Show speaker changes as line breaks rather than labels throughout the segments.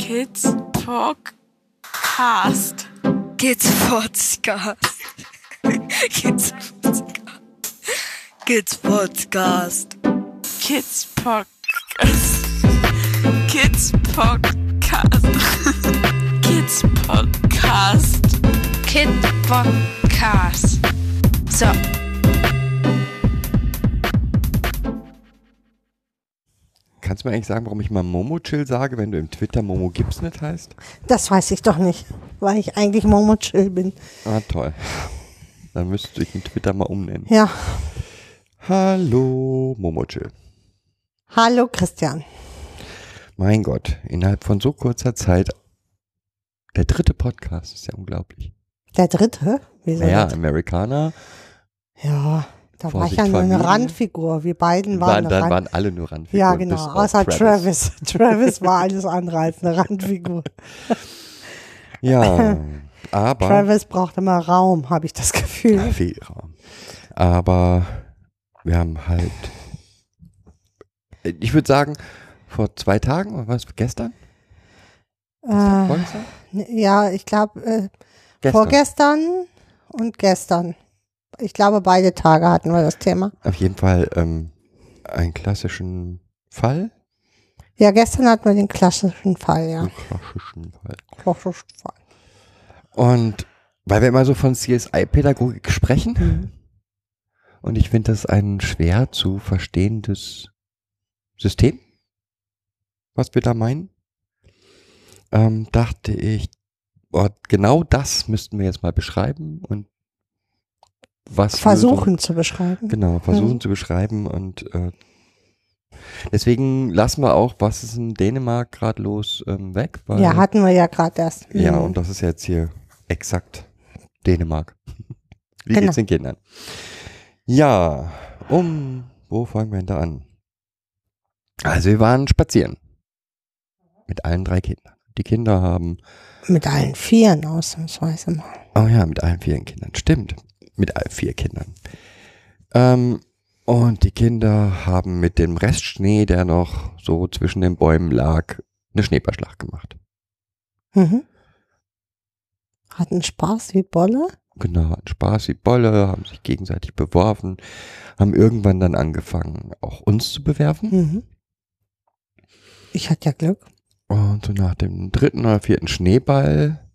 Kids Podcast.
Kids Podcast. Kids Podcast. Kids Podcast.
Kids Podcast. Kids Podcast. Kids Podcast.
Kid Podcast. So.
Kannst du mir eigentlich sagen, warum ich mal Momo-Chill sage, wenn du im Twitter Momo Gibbs nicht heißt?
Das weiß ich doch nicht, weil ich eigentlich Momo Chill bin.
Ah, toll. Dann müsstest du dich im Twitter mal umnennen.
Ja.
Hallo, Momo-Chill.
Hallo Christian.
Mein Gott, innerhalb von so kurzer Zeit der dritte Podcast ist ja unglaublich.
Der dritte? Wieso
Naja? Amerikaner
Ja, da war ich
Vorsicht,
ja nur eine
Familie.
Randfigur. Wir beiden waren,
waren,
eine
dann
Rand
waren alle nur Randfiguren.
Ja, genau. Außer Travis. Travis war alles andere als eine Randfigur.
Ja, aber
Travis braucht immer Raum, habe ich das Gefühl.
viel Raum. Aber wir haben halt, ich würde sagen, vor zwei Tagen, oder was, gestern?
Äh, ja, ich glaube, äh,
Gestern.
vorgestern und gestern. Ich glaube, beide Tage hatten wir das Thema.
Auf jeden Fall ähm, einen klassischen Fall.
Ja, gestern hatten wir den klassischen Fall, ja.
Einen klassischen Fall.
Klassischen Fall.
Und weil wir immer so von CSI-Pädagogik sprechen,
Mhm.
und ich finde das ein schwer zu verstehendes System, was wir da meinen, ähm, dachte ich, oh, genau das müssten wir jetzt mal beschreiben und was
Versuchen zu beschreiben.
Genau, versuchen
Mhm.
zu beschreiben und äh, deswegen lassen wir auch, was ist in Dänemark gerade los, ähm, weg. Weil,
Ja, hatten wir ja gerade erst.
ja,
Mhm.
und das ist jetzt hier exakt Dänemark. Wie
Genau.
geht's den Kindern? Ja, um, wo fangen wir denn da an? Also wir waren spazieren. Mit allen drei Kindern. Die Kinder haben,
Mit allen Vieren ausnahmsweise mal.
oh ja, mit allen vier Kindern, stimmt. Mit vier Kindern. Ähm, und die Kinder haben mit dem Restschnee, der noch so zwischen den Bäumen lag, eine Schneeballschlacht gemacht.
Mhm. Hatten Spaß wie Bolle.
Genau, hatten Spaß wie Bolle, haben sich gegenseitig beworfen, haben irgendwann dann angefangen, auch uns zu bewerfen.
Mhm. Ich hatte ja Glück.
Und so nach dem dritten oder vierten Schneeball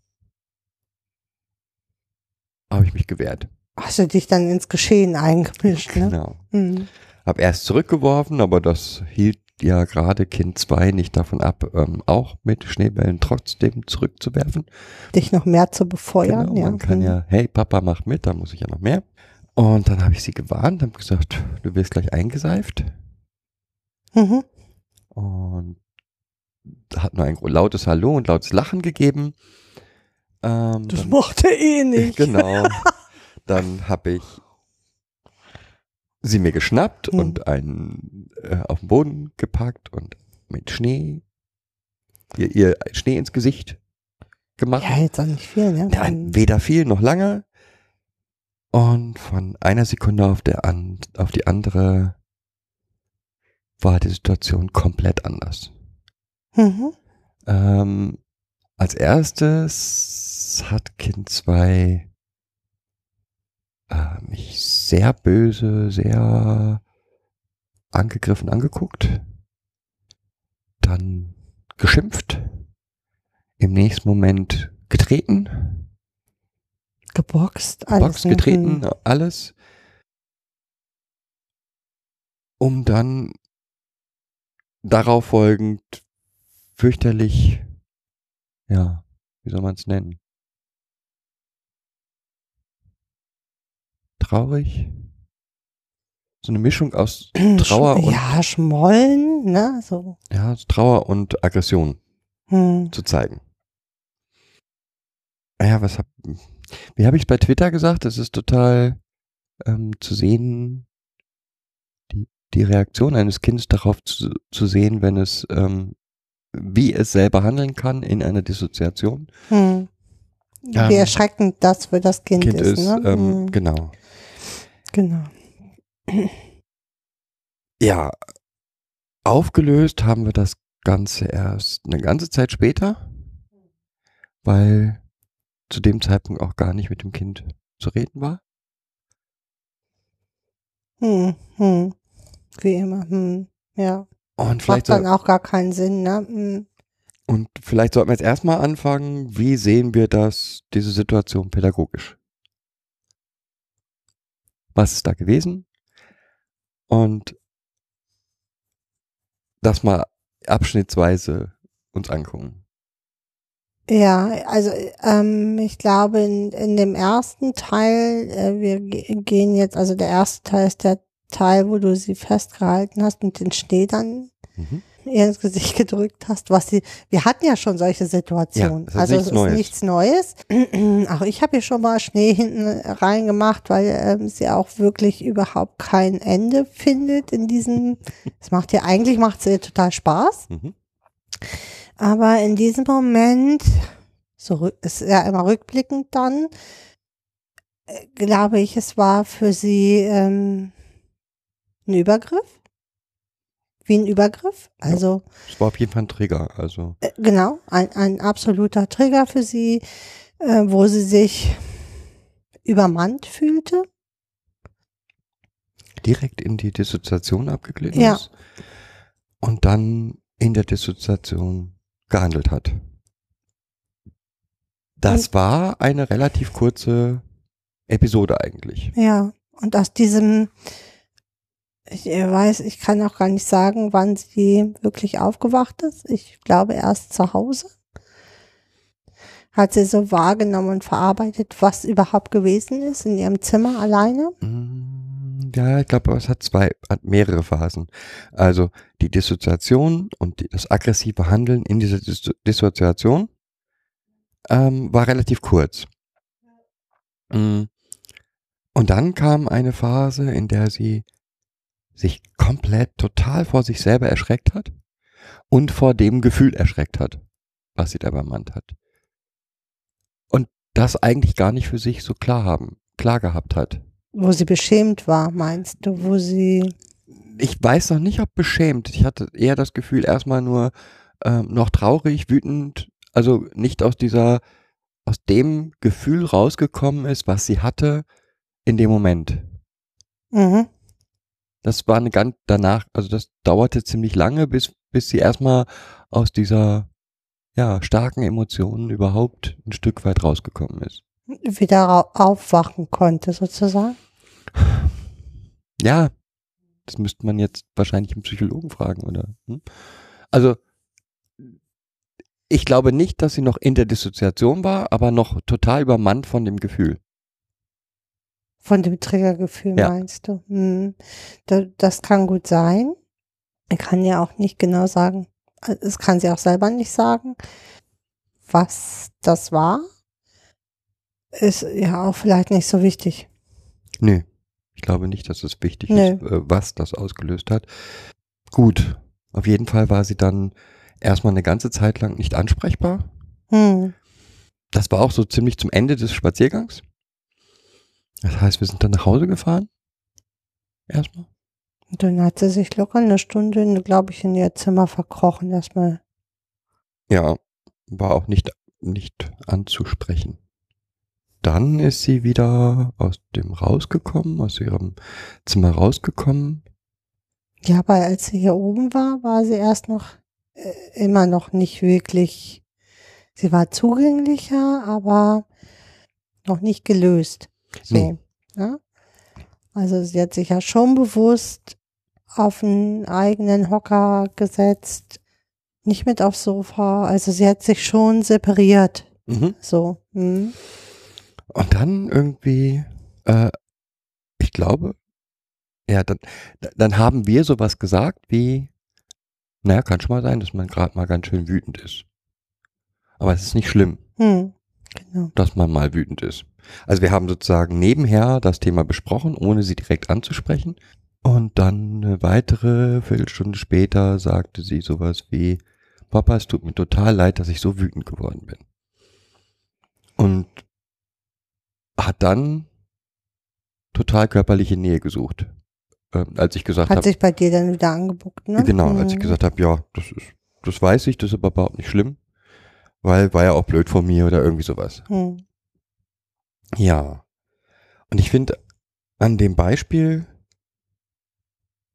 habe ich mich gewehrt.
Hast du dich dann ins Geschehen eingemischt, ne?
Genau.
Mhm.
Hab erst zurückgeworfen, aber das hielt ja gerade Kind 2 nicht davon ab, ähm, auch mit Schneebällen trotzdem zurückzuwerfen.
Dich noch mehr zu befeuern,
Genau,
ja.
man kann
Mhm.
ja, hey Papa, mach mit, da muss ich ja noch mehr. Und dann habe ich sie gewarnt, habe gesagt, du wirst gleich eingeseift.
Mhm.
Und hat nur ein lautes Hallo und lautes Lachen gegeben. Ähm,
Das mochte eh nicht.
Genau. Dann habe ich sie mir geschnappt
Hm.
und einen äh, auf den Boden gepackt und mit Schnee ihr, ihr Schnee ins Gesicht gemacht.
Ja, jetzt auch nicht viel, ne?
Ja, weder viel noch lange. Und von einer Sekunde auf, der an, auf die andere war die Situation komplett anders.
Mhm.
Ähm, als erstes hat Kind 2 äh, mich sehr böse, sehr angegriffen angeguckt. Dann geschimpft. Im nächsten Moment getreten.
Geboxt, alles.
Box getreten, alles. Um dann darauf folgend fürchterlich, ja, wie soll man es nennen? Traurig? So eine Mischung aus Trauer und,
Ja, Schmollen, ne? So.
ja, Trauer und Aggression
Hm.
zu zeigen. Ja, was hab, wie habe ich es bei Twitter gesagt? Es ist total ähm, zu sehen, die, die Reaktion eines Kindes darauf zu, zu sehen, wenn es, ähm, wie es selber handeln kann in einer Dissoziation.
Hm.
Ähm,
Wie erschreckend das für das Kind,
Kind
ist,
ist,
ne?
ähm,
Hm.
genau.
Genau.
Ja, aufgelöst haben wir das Ganze erst eine ganze Zeit später, weil zu dem Zeitpunkt auch gar nicht mit dem Kind zu reden war.
Hm, hm. Wie immer, hm. Ja.
Und vielleicht,
Macht dann auch gar keinen Sinn, ne? Hm.
und vielleicht sollten wir jetzt erstmal anfangen, wie sehen wir das, diese Situation pädagogisch? Was ist da gewesen? Und das mal abschnittsweise uns angucken.
Ja, also ähm, ich glaube in, in dem ersten Teil, äh, wir ge- gehen jetzt, also der erste Teil ist der Teil, wo du sie festgehalten hast und den Schnee dann
Mhm.
Ihr ins Gesicht gedrückt hast, was sie, wir hatten ja schon solche Situationen.
Ja,
also
nichts
es
Neues.
ist nichts Neues. Auch ich habe hier schon mal Schnee hinten reingemacht, weil ähm, sie auch wirklich überhaupt kein Ende findet in diesem, es macht ja, eigentlich macht es ihr total Spaß.
Mhm.
Aber in diesem Moment, so ist ja immer rückblickend dann, äh, glaube ich, es war für sie ähm, ein Übergriff. Wie ein Übergriff. Also
Es war auf jeden Fall ein Trigger, also.
äh, genau, ein, ein absoluter Trigger für sie, äh, wo sie sich übermannt fühlte.
direkt in die Dissoziation abgeglitten
Ja.
ist und dann in der Dissoziation gehandelt hat. Das war eine relativ kurze Episode eigentlich.
Ja, und aus diesem, ich weiß, ich kann auch gar nicht sagen, wann sie wirklich aufgewacht ist. Ich glaube erst zu Hause. Hat sie so wahrgenommen und verarbeitet, was überhaupt gewesen ist in ihrem Zimmer alleine.
Mm, Ja, ich glaube, es hat zwei, hat mehrere Phasen. Also die Dissoziation und die, das aggressive Handeln in dieser Dis Dissoziation ähm, war relativ kurz. Mm. Und dann kam eine Phase, in der sie sich komplett total vor sich selber erschreckt hat und vor dem Gefühl erschreckt hat, was sie da übermannt hat. Und das eigentlich gar nicht für sich so klar haben, klar gehabt hat.
Wo sie beschämt war, meinst du, wo sie,
ich weiß noch nicht, ob beschämt. Ich hatte eher das Gefühl, erstmal nur ähm, noch traurig, wütend, also nicht aus dieser, aus dem Gefühl rausgekommen ist, was sie hatte in dem Moment.
mhm,
Das war eine ganz danach, also das dauerte ziemlich lange, bis, bis sie erstmal aus dieser ja, starken Emotionen überhaupt ein Stück weit rausgekommen ist.
wieder aufwachen konnte, sozusagen.
Ja, das müsste man jetzt wahrscheinlich einen Psychologen fragen, oder? Hm? Also, ich glaube nicht, dass sie noch in der Dissoziation war, aber noch total übermannt von dem Gefühl.
Von dem Triggergefühl
Ja.
meinst du? Hm. Da, das kann gut sein. Ich kann ja auch nicht genau sagen, äh, es kann sie auch selber nicht sagen, was das war. Ist ja auch vielleicht nicht so wichtig.
Nö, ich glaube nicht, dass es wichtig
Nö.
ist, äh, was das ausgelöst hat. Gut, auf jeden Fall war sie dann erstmal eine ganze Zeit lang nicht ansprechbar.
Hm.
Das war auch so ziemlich zum Ende des Spaziergangs. Das heißt, wir sind dann nach Hause gefahren. Erstmal.
Und dann hat sie sich locker eine Stunde, glaube ich, in ihr Zimmer verkrochen erstmal.
Ja, war auch nicht, nicht anzusprechen. Dann ist sie wieder aus dem rausgekommen, aus ihrem Zimmer rausgekommen.
Ja, aber als sie hier oben war, war sie erst noch äh, immer noch nicht wirklich. Sie war zugänglicher, aber noch nicht gelöst. So,
Nee.
ja? Also sie hat sich ja schon bewusst auf einen eigenen Hocker gesetzt, nicht mit aufs Sofa. Also sie hat sich schon separiert.
Mhm.
So. Hm.
Und dann irgendwie, äh, ich glaube, ja, dann, dann haben wir sowas gesagt wie, naja, kann schon mal sein, dass man gerade mal ganz schön wütend ist. Aber es ist nicht schlimm,
Hm. Genau.
dass man mal wütend ist. Also wir haben sozusagen nebenher das Thema besprochen, ohne sie direkt anzusprechen. Und dann eine weitere Viertelstunde später sagte sie sowas wie, Papa, es tut mir total leid, dass ich so wütend geworden bin. Und hat dann total körperliche Nähe gesucht. Ähm, als ich gesagt
Hat
habe,
sich bei dir dann wieder angebuckt, ne?
genau, als ich
Hm.
gesagt habe, ja, das ist, das weiß ich, das ist aber überhaupt nicht schlimm, weil war ja auch blöd von mir oder irgendwie sowas.
Hm.
Ja. Und ich finde, an dem Beispiel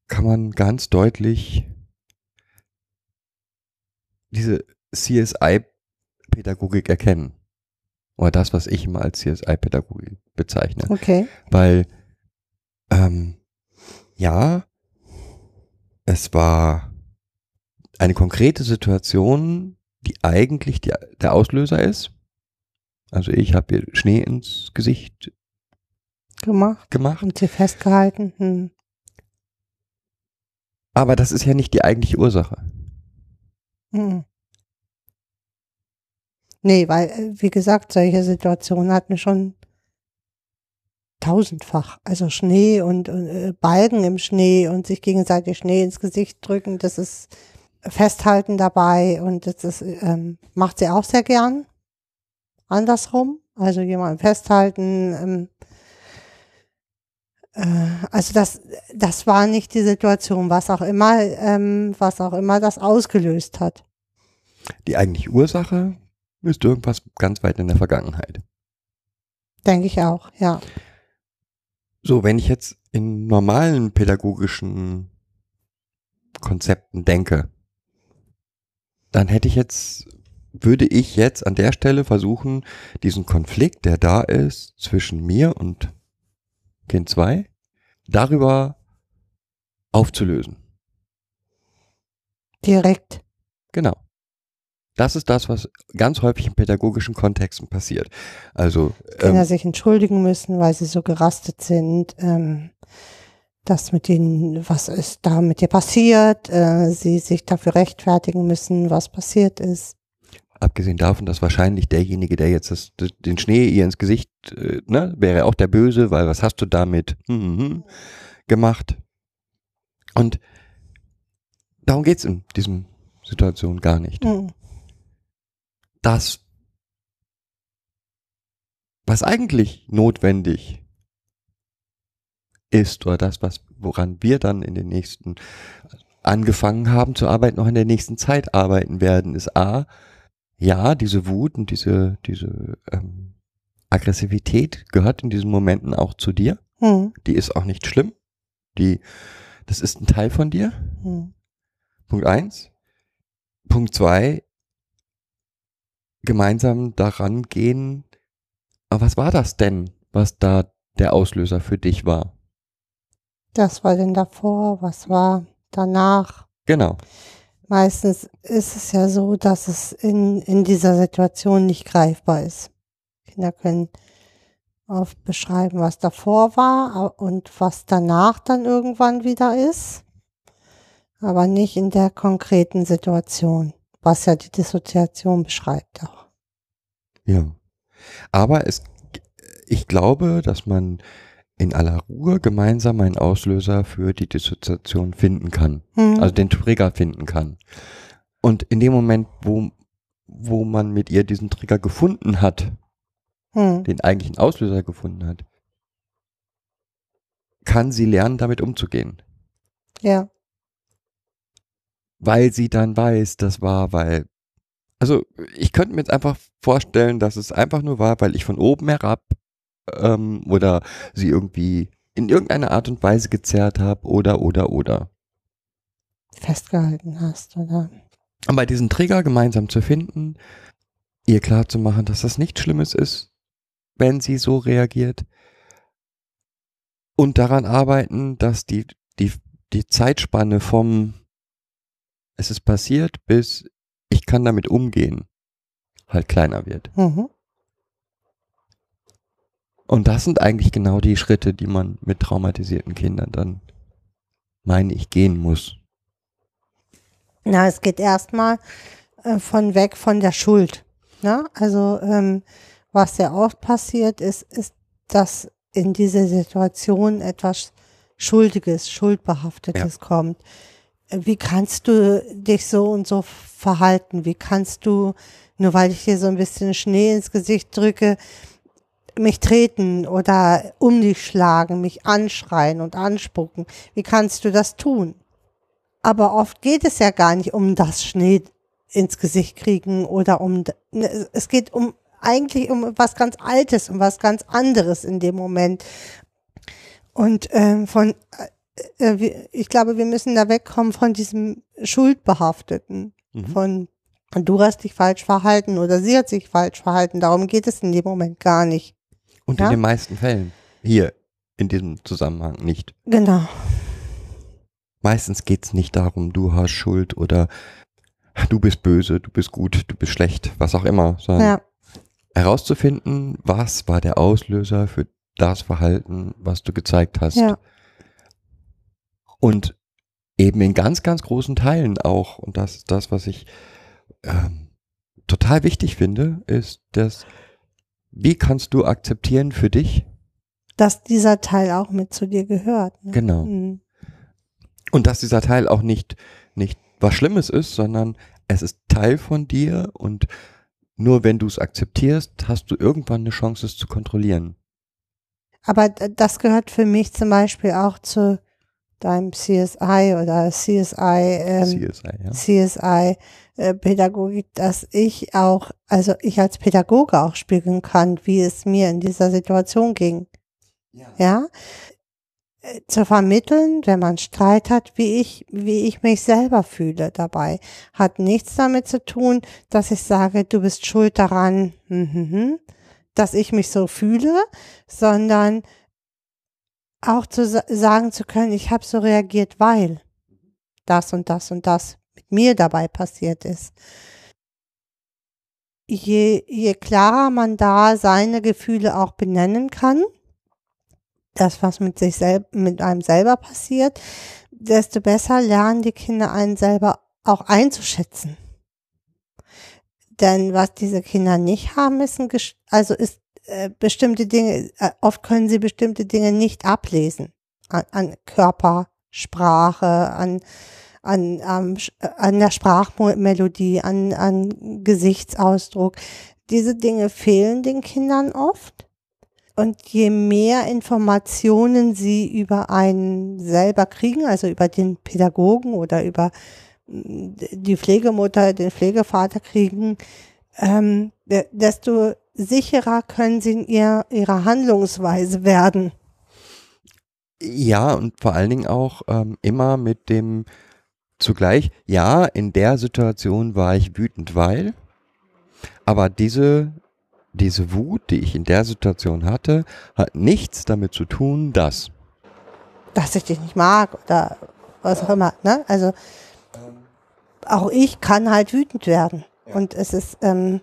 kann man ganz deutlich diese CSI-Pädagogik erkennen. Oder das, was ich immer als CSI-Pädagogik bezeichne.
Okay.
Weil, ähm, ja, es war eine konkrete Situation, die eigentlich die, der Auslöser ist. Also ich habe ihr Schnee ins Gesicht
Gemacht.
gemacht.
Und sie festgehalten. Hm.
Aber das ist ja nicht die eigentliche Ursache.
Hm. Nee, weil, äh, wie gesagt, solche Situationen hatten wir schon tausendfach. Also Schnee und, und äh, Balken im Schnee und sich gegenseitig Schnee ins Gesicht drücken, das ist Festhalten dabei und das ist, ähm, macht sie auch sehr gern. Andersrum, also jemanden festhalten. Ähm, äh, also das, das war nicht die Situation, was auch immer, ähm, was auch immer das ausgelöst hat.
Die eigentliche Ursache ist irgendwas ganz weit in der Vergangenheit.
Denke ich auch, ja.
So, wenn ich jetzt in normalen pädagogischen Konzepten denke, dann hätte ich jetzt, würde ich jetzt an der Stelle versuchen, diesen Konflikt, der da ist zwischen mir und Kind 2, darüber aufzulösen.
Direkt.
Genau. Das ist das, was ganz häufig in pädagogischen Kontexten passiert. Also
Kinder
ähm,
sich entschuldigen müssen, weil sie so gerastet sind. Ähm, das mit denen, was ist da mit dir passiert? Äh, sie sich dafür rechtfertigen müssen, was passiert ist.
Abgesehen davon, dass wahrscheinlich derjenige, der jetzt das, den Schnee ihr ins Gesicht, äh, ne, wäre auch der Böse, weil was hast du damit hm, hm, hm, gemacht? Und darum geht's in diesem Situation gar nicht.
Mhm.
Das, was eigentlich notwendig ist, oder das, was, woran wir dann in den nächsten angefangen haben zu arbeiten, noch in der nächsten Zeit arbeiten werden, ist A, ja, diese Wut und diese, diese ähm, Aggressivität gehört in diesen Momenten auch zu dir.
Mhm.
Die ist auch nicht schlimm. Die, das ist ein Teil von dir.
Mhm.
Punkt eins. Punkt zwei, gemeinsam daran gehen, aber was war das denn, was da der Auslöser für dich war?
Das war denn davor, was war danach?
Genau.
Meistens ist es ja so, dass es in, in dieser Situation nicht greifbar ist. Kinder können oft beschreiben, was davor war und was danach dann irgendwann wieder ist, aber nicht in der konkreten Situation, was ja die Dissoziation beschreibt auch.
Ja. Aber es, ich glaube, dass man in aller Ruhe gemeinsam einen Auslöser für die Dissoziation finden kann.
Hm.
Also den Trigger finden kann. Und in dem Moment, wo, wo man mit ihr diesen Trigger gefunden hat,
hm.
den eigentlichen Auslöser gefunden hat, kann sie lernen, damit umzugehen.
Ja,
Weil sie dann weiß, das war, weil. Also, ich könnte mir jetzt einfach vorstellen, dass es einfach nur war, weil ich von oben herab ähm, oder sie irgendwie in irgendeiner Art und Weise gezerrt habe oder, oder, oder.
festgehalten hast, oder?
Aber diesen Trigger gemeinsam zu finden, ihr klar zu machen, dass das nichts Schlimmes ist, wenn sie so reagiert. Und daran arbeiten, dass die, die, die Zeitspanne vom es ist passiert bis ich kann damit umgehen halt kleiner wird.
Mhm.
Und das sind eigentlich genau die Schritte, die man mit traumatisierten Kindern dann, meine ich, gehen muss.
Na, es geht erstmal äh, von weg von der Schuld. Ne? Also ähm, was sehr oft passiert ist, ist, dass in diese Situation etwas Schuldiges, Schuldbehaftetes kommt. Äh, Wie kannst du dich so und so verhalten? Wie kannst du, nur weil ich dir so ein bisschen Schnee ins Gesicht drücke, mich treten oder um dich schlagen, mich anschreien und anspucken? Wie kannst du das tun? Aber oft geht es ja gar nicht um das Schnee ins Gesicht kriegen oder um, ne, es geht um eigentlich um was ganz Altes, um was ganz anderes in dem Moment. Und ähm, von, äh, äh, ich glaube, wir müssen da wegkommen von diesem Schuldbehafteten,
Mhm.
von du hast dich falsch verhalten oder sie hat sich falsch verhalten. Darum geht es in dem Moment gar nicht.
Und
Ja.
in den meisten Fällen hier in diesem Zusammenhang nicht.
Genau.
Meistens geht's nicht darum, du hast Schuld oder du bist böse, du bist gut, du bist schlecht, was auch immer, sondern
Ja.
herauszufinden, was war der Auslöser für das Verhalten, was du gezeigt hast.
Ja.
Und eben in ganz, ganz großen Teilen auch, und das ist das, was ich ähm, total wichtig finde, ist, dass wie kannst du akzeptieren für dich?
Dass dieser Teil auch mit zu dir gehört. Ne?
Genau.
Mhm.
Und dass dieser Teil auch nicht, nicht was Schlimmes ist, sondern es ist Teil von dir und nur wenn du es akzeptierst, hast du irgendwann eine Chance, es zu kontrollieren.
Aber das gehört für mich zum Beispiel auch zu deinem CSI oder CSI, ähm,
CSI, ja.
CSI äh, Pädagogik, dass ich auch, also ich als Pädagoge auch spiegeln kann, wie es mir in dieser Situation ging. Ja. Äh, Zu vermitteln, wenn man Streit hat, wie ich, wie ich mich selber fühle dabei, hat nichts damit zu tun, dass ich sage, du bist schuld daran, mhm, dass ich mich so fühle, sondern auch zu sa sagen zu können, ich habe so reagiert, weil das und das und das mit mir dabei passiert ist. Je, je klarer man da seine Gefühle auch benennen kann, das, was mit sich selb mit einem selber passiert, desto besser lernen die Kinder einen selber auch einzuschätzen. Denn was diese Kinder nicht haben, ist ein, also ist äh, bestimmte Dinge, äh, oft können sie bestimmte Dinge nicht ablesen. An, an Körpersprache, an, an, am Sch- äh, an der Sprachmelodie, an, an Gesichtsausdruck. Diese Dinge fehlen den Kindern oft. Und je mehr Informationen sie über einen selber kriegen, also über den Pädagogen oder über mm, die Pflegemutter, den Pflegevater kriegen, ähm, de- desto sicherer können sie in ihr, ihrer Handlungsweise werden.
Ja, und vor allen Dingen auch ähm, immer mit dem zugleich, ja, in der Situation war ich wütend, weil, aber diese, diese Wut, die ich in der Situation hatte, hat nichts damit zu tun, dass.
dass ich dich nicht mag oder was auch immer. Ne? Also auch ich kann halt wütend werden. Und es ist ähm,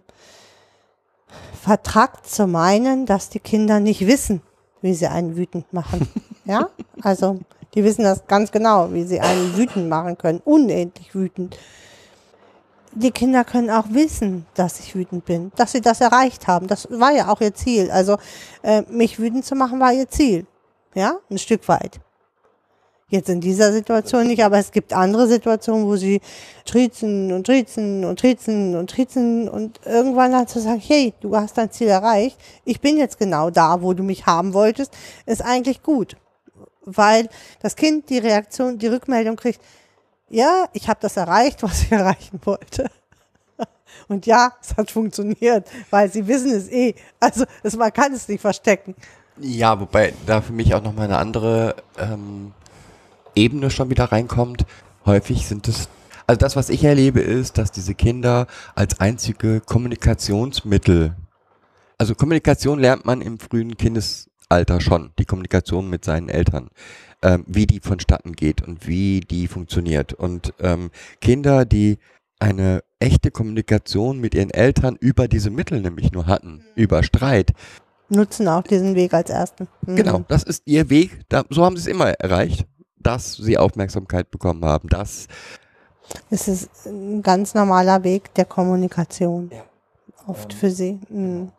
vertrackt zu meinen, dass die Kinder nicht wissen, wie sie einen wütend machen. ja, also die wissen das ganz genau, wie sie einen wütend machen können, unendlich wütend. Die Kinder können auch wissen, dass ich wütend bin, dass sie das erreicht haben. Das war ja auch ihr Ziel. Also äh, mich wütend zu machen war ihr Ziel. Ja, ein Stück weit. Jetzt in dieser Situation nicht, aber es gibt andere Situationen, wo sie trizen und trizen und trizen und trizen und irgendwann dann zu sagen, hey, du hast dein Ziel erreicht, ich bin jetzt genau da, wo du mich haben wolltest, ist eigentlich gut. Weil das Kind die Reaktion, die Rückmeldung kriegt, ja, ich habe das erreicht, was ich erreichen wollte. Und ja, es hat funktioniert, weil sie wissen es eh. Also man kann es nicht verstecken.
Ja, wobei da für mich auch nochmal eine andere ähm, Ebene schon wieder reinkommt. Häufig sind es, also das, was ich erlebe, ist, dass diese Kinder als einzige Kommunikationsmittel, also Kommunikation lernt man im frühen Kindesalter schon, die Kommunikation mit seinen Eltern, ähm, wie die vonstatten geht und wie die funktioniert. Und ähm, Kinder, die eine echte Kommunikation mit ihren Eltern über diese Mittel nämlich nur hatten, über Streit,
Nutzen auch diesen Weg als ersten. Mhm.
Genau, das ist ihr Weg. Da, so haben sie es immer erreicht, dass sie Aufmerksamkeit bekommen haben. Das,
Es ist ein ganz normaler Weg der Kommunikation. Oft für sie. Mhm.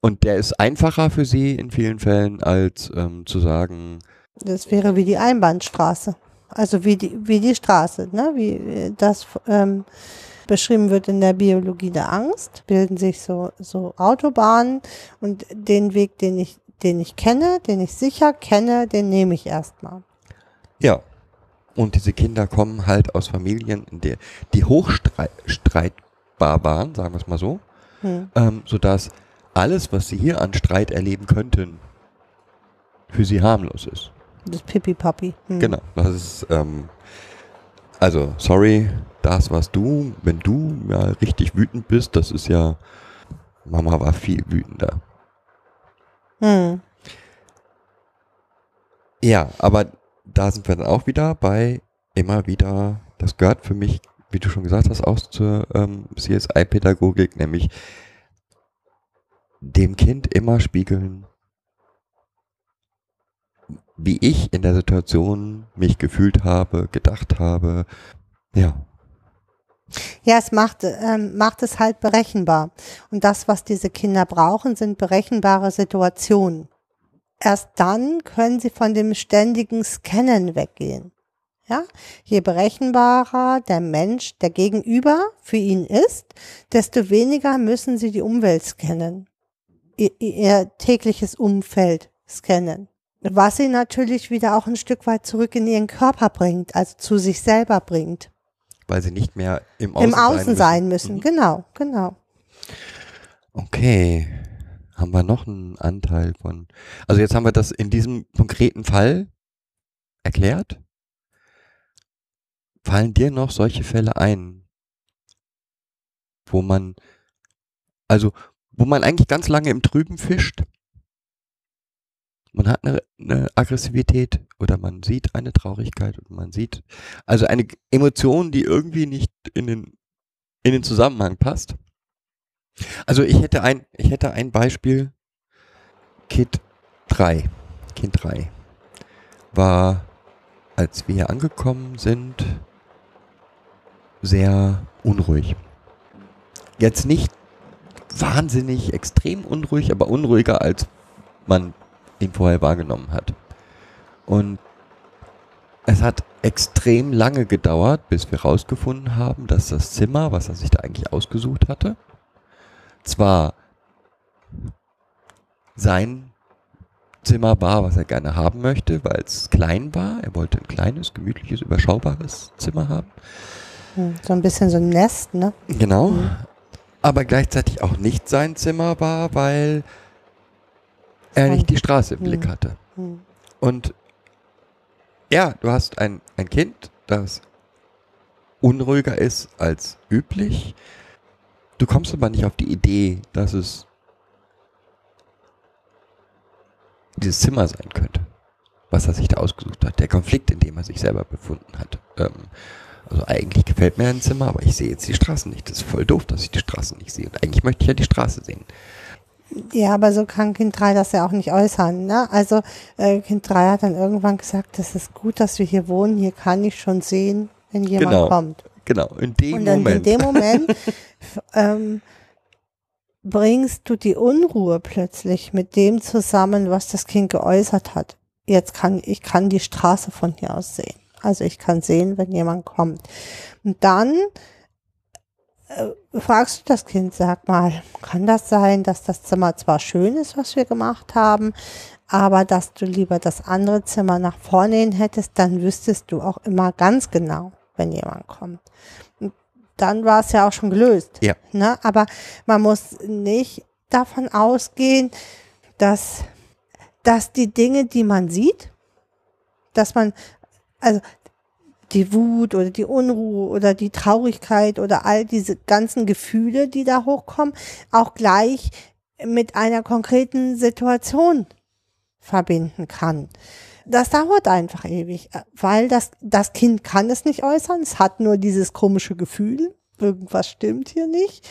und der ist einfacher für sie in vielen Fällen, als ähm, zu sagen,
Das wäre wie die Einbahnstraße. Also wie die, wie die Straße, ne? wie das ähm, beschrieben wird in der Biologie der Angst, bilden sich so, so Autobahnen und den Weg, den ich, den ich kenne, den ich sicher kenne, den nehme ich erstmal.
Ja. Und diese Kinder kommen halt aus Familien, in der die Hochstreit streitbar waren, sagen wir es mal so,
Hm.
ähm, sodass alles, was sie hier an Streit erleben könnten, für sie harmlos ist.
Das Pipi-Papi. Hm.
Genau. Das ist, ähm, also, sorry, das warst du. Wenn du ja richtig wütend bist, das ist ja, Mama war viel wütender.
Hm.
Ja, aber da sind wir dann auch wieder bei immer wieder, das gehört für mich, wie du schon gesagt hast, auch zur ähm, CSI-Pädagogik, nämlich dem Kind immer spiegeln, wie ich in der Situation mich gefühlt habe, gedacht habe. Ja,
Ja, es macht, ähm, macht es halt berechenbar. Und das, was diese Kinder brauchen, sind berechenbare Situationen. Erst dann können sie von dem ständigen Scannen weggehen. Ja, je berechenbarer der Mensch, der Gegenüber für ihn ist, desto weniger müssen sie die Umwelt scannen. Ihr, ihr tägliches Umfeld scannen. Was sie natürlich wieder auch ein Stück weit zurück in ihren Körper bringt, also zu sich selber bringt.
weil sie nicht mehr im Außen,
Im Außen sein müssen,
Mhm.
genau, genau.
Okay. Haben wir noch einen Anteil von. Also jetzt haben wir das in diesem konkreten Fall erklärt. Fallen dir noch solche Fälle ein, wo man, also, wo man eigentlich ganz lange im Trüben fischt? Man hat eine, eine Aggressivität oder man sieht eine Traurigkeit und man sieht, also eine Emotion, die irgendwie nicht in den, in den Zusammenhang passt. Also ich hätte ein, ich hätte ein Beispiel. Kid 3. Kind 3 war, als wir hier angekommen sind, sehr unruhig. Jetzt nicht wahnsinnig extrem unruhig, aber unruhiger, als man ihn vorher wahrgenommen hat. Und es hat extrem lange gedauert, bis wir rausgefunden haben, dass das Zimmer, was er sich da eigentlich ausgesucht hatte, zwar sein Zimmer war, was er gerne haben möchte, weil es klein war. Er wollte ein kleines, gemütliches, überschaubares Zimmer haben.
Hm, So ein bisschen so ein Nest, ne?
Genau. Aber gleichzeitig auch nicht sein Zimmer war, weil er nicht die Straße im Blick
Mhm.
hatte.
Hm.
Und ja, du hast ein, ein Kind, das unruhiger ist als üblich. Du kommst aber nicht auf die Idee, dass es dieses Zimmer sein könnte, was er sich da ausgesucht hat. Der Konflikt, in dem er sich selber befunden hat. Ähm, also eigentlich gefällt mir ein Zimmer, aber ich sehe jetzt die Straßen nicht. Das ist voll doof, dass ich die Straßen nicht sehe. Und eigentlich möchte ich ja die Straße sehen.
Ja, aber so kann Kind 3 das ja auch nicht äußern, ne? Also äh, Kind 3 hat dann irgendwann gesagt, das ist gut, dass wir hier wohnen, hier kann ich schon sehen, wenn jemand
Genau.
kommt.
Genau, in dem
Und dann
Moment.
in dem Moment ähm, bringst du die Unruhe plötzlich mit dem zusammen, was das Kind geäußert hat. Jetzt kann ich kann die Straße von hier aus sehen. Also ich kann sehen, wenn jemand kommt. Und dann äh, fragst du das Kind, sag mal, kann das sein, dass das Zimmer zwar schön ist, was wir gemacht haben, aber dass du lieber das andere Zimmer nach vorne hin hättest, dann wüsstest du auch immer ganz genau, wenn jemand kommt. Und dann war es ja auch schon gelöst.
Ja.
Ne? Aber man muss nicht davon ausgehen, dass, dass die Dinge, die man sieht, dass man, also die Wut oder die Unruhe oder die Traurigkeit oder all diese ganzen Gefühle, die da hochkommen, auch gleich mit einer konkreten Situation verbinden kann. Das dauert einfach ewig, weil das, das Kind kann es nicht äußern. Es hat nur dieses komische Gefühl. Irgendwas stimmt hier nicht.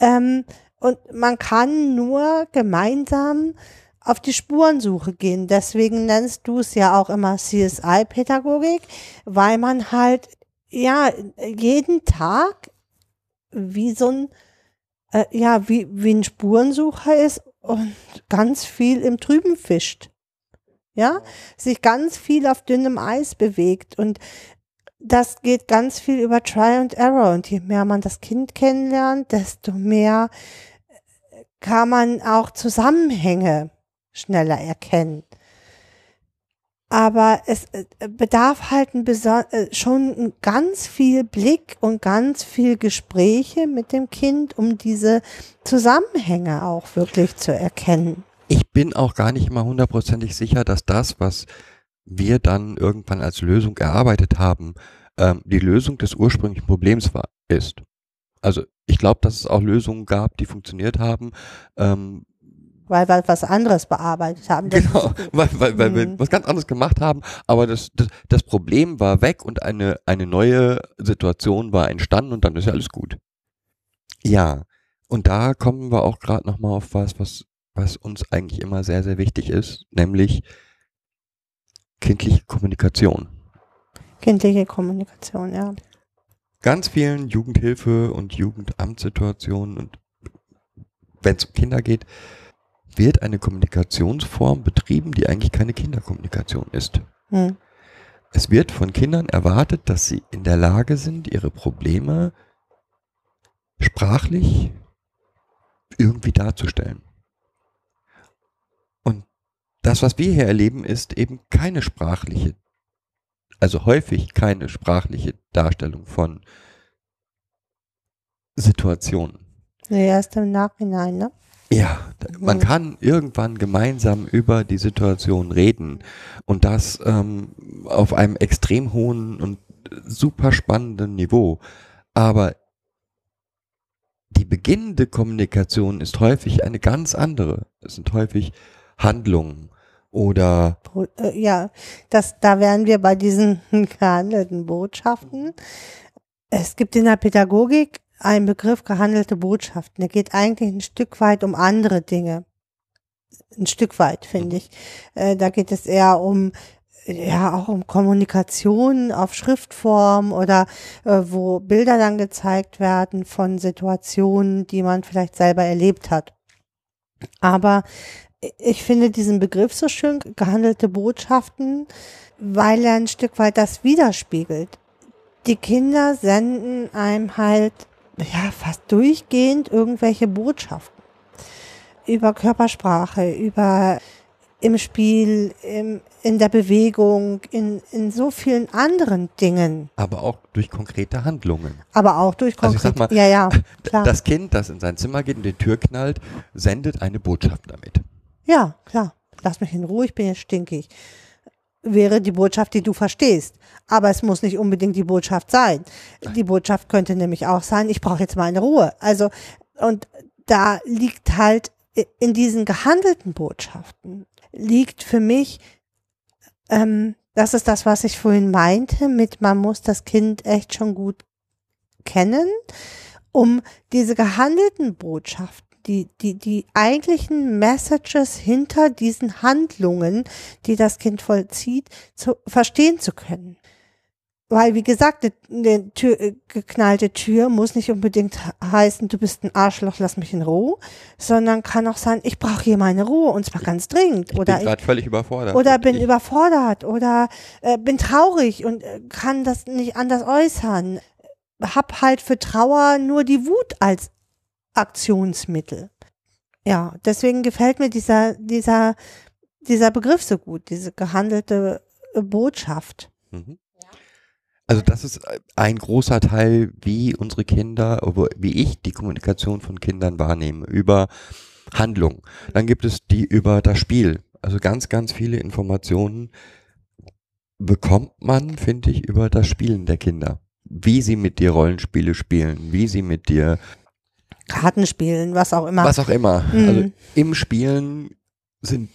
Ähm, und man kann nur gemeinsam auf die Spurensuche gehen. Deswegen nennst du es ja auch immer CSI-Pädagogik, weil man halt, ja, jeden Tag wie so ein, äh, ja, wie, wie ein Spurensucher ist und ganz viel im Trüben fischt. Ja, sich ganz viel auf dünnem Eis bewegt und das geht ganz viel über Try and Error und je mehr man das Kind kennenlernt, desto mehr kann man auch Zusammenhänge schneller erkennen. Aber es äh, bedarf halt ein äh, schon ganz viel Blick und ganz viel Gespräche mit dem Kind, um diese Zusammenhänge auch wirklich zu erkennen.
Bin auch gar nicht mal hundertprozentig sicher, dass das, was wir dann irgendwann als Lösung erarbeitet haben, ähm, die Lösung des ursprünglichen Problems war, ist. Also ich glaube, dass es auch Lösungen gab, die funktioniert haben, ähm,
Weil wir was anderes bearbeitet haben.
Genau, weil, weil, weil wir
Mhm.
was ganz anderes gemacht haben, aber das, das, das Problem war weg und eine, eine neue Situation war entstanden und dann ist ja alles gut. Ja, und da kommen wir auch gerade nochmal auf was, was, was uns eigentlich immer sehr, sehr wichtig ist, nämlich kindliche Kommunikation.
Kindliche Kommunikation, ja.
Ganz vielen Jugendhilfe- und Jugendamtssituationen und wenn es um Kinder geht, wird eine Kommunikationsform betrieben, die eigentlich keine Kinderkommunikation ist.
Hm.
Es wird von Kindern erwartet, dass sie in der Lage sind, ihre Probleme sprachlich irgendwie darzustellen. Das, was wir hier erleben, ist eben keine sprachliche, also häufig keine sprachliche Darstellung von Situationen.
Nee, erst im Nachhinein, ne?
Ja, man
Mhm.
kann irgendwann gemeinsam über die Situation reden und das ähm, auf einem extrem hohen und super spannenden Niveau. Aber die beginnende Kommunikation ist häufig eine ganz andere. Es sind häufig Handlungen oder
äh, Ja, das, da wären wir bei diesen gehandelten Botschaften. Es gibt in der Pädagogik einen Begriff gehandelte Botschaften. Der geht eigentlich ein Stück weit um andere Dinge. Ein Stück weit, finde ich. Äh, da geht es eher um ja auch um Kommunikation auf Schriftform oder äh, wo Bilder dann gezeigt werden von Situationen, die man vielleicht selber erlebt hat. Aber ich finde diesen Begriff so schön, gehandelte Botschaften, weil er ein Stück weit das widerspiegelt. Die Kinder senden einem halt ja fast durchgehend irgendwelche Botschaften über Körpersprache, über im Spiel, im, in der Bewegung, in, in so vielen anderen Dingen,
aber auch durch konkrete Handlungen.
aber auch durch
Also ich sag mal,
ja, ja, klar.
Das Kind, das in sein Zimmer geht und die Tür knallt, sendet eine Botschaft damit.
Ja, klar. Lass mich in Ruhe, ich bin jetzt stinkig. Wäre die Botschaft, die du verstehst. Aber es muss nicht unbedingt die Botschaft sein. Die Botschaft könnte nämlich auch sein, ich brauche jetzt meine Ruhe. Also, und da liegt halt in diesen gehandelten Botschaften, liegt für mich, ähm, das ist das, was ich vorhin meinte, mit man muss das Kind echt schon gut kennen, um diese gehandelten Botschaften die, die, die eigentlichen Messages hinter diesen Handlungen, die das Kind vollzieht, zu verstehen zu können. Weil, wie gesagt, eine, Tür, äh, geknallte Tür muss nicht unbedingt heißen, du bist ein Arschloch, lass mich in Ruhe, sondern kann auch sein, ich brauche hier meine Ruhe und zwar ganz dringend.
Ich
oder
bin
ich,
gerade völlig überfordert.
oder bin
ich,
überfordert oder äh, bin traurig und äh, kann das nicht anders äußern. Hab halt für Trauer nur die Wut als Aktionsmittel. Ja, deswegen gefällt mir dieser, dieser, dieser Begriff so gut, diese gehandelte Botschaft.
Mhm. Also das ist ein großer Teil, wie unsere Kinder, wie ich die Kommunikation von Kindern wahrnehme, über Handlung. Dann gibt es die über das Spiel. Also ganz, ganz viele Informationen bekommt man, finde ich, über das Spielen der Kinder. Wie sie mit dir Rollenspiele spielen, wie sie mit dir,
Kartenspielen, was auch immer.
was auch immer.
Mhm.
Also im Spielen sind,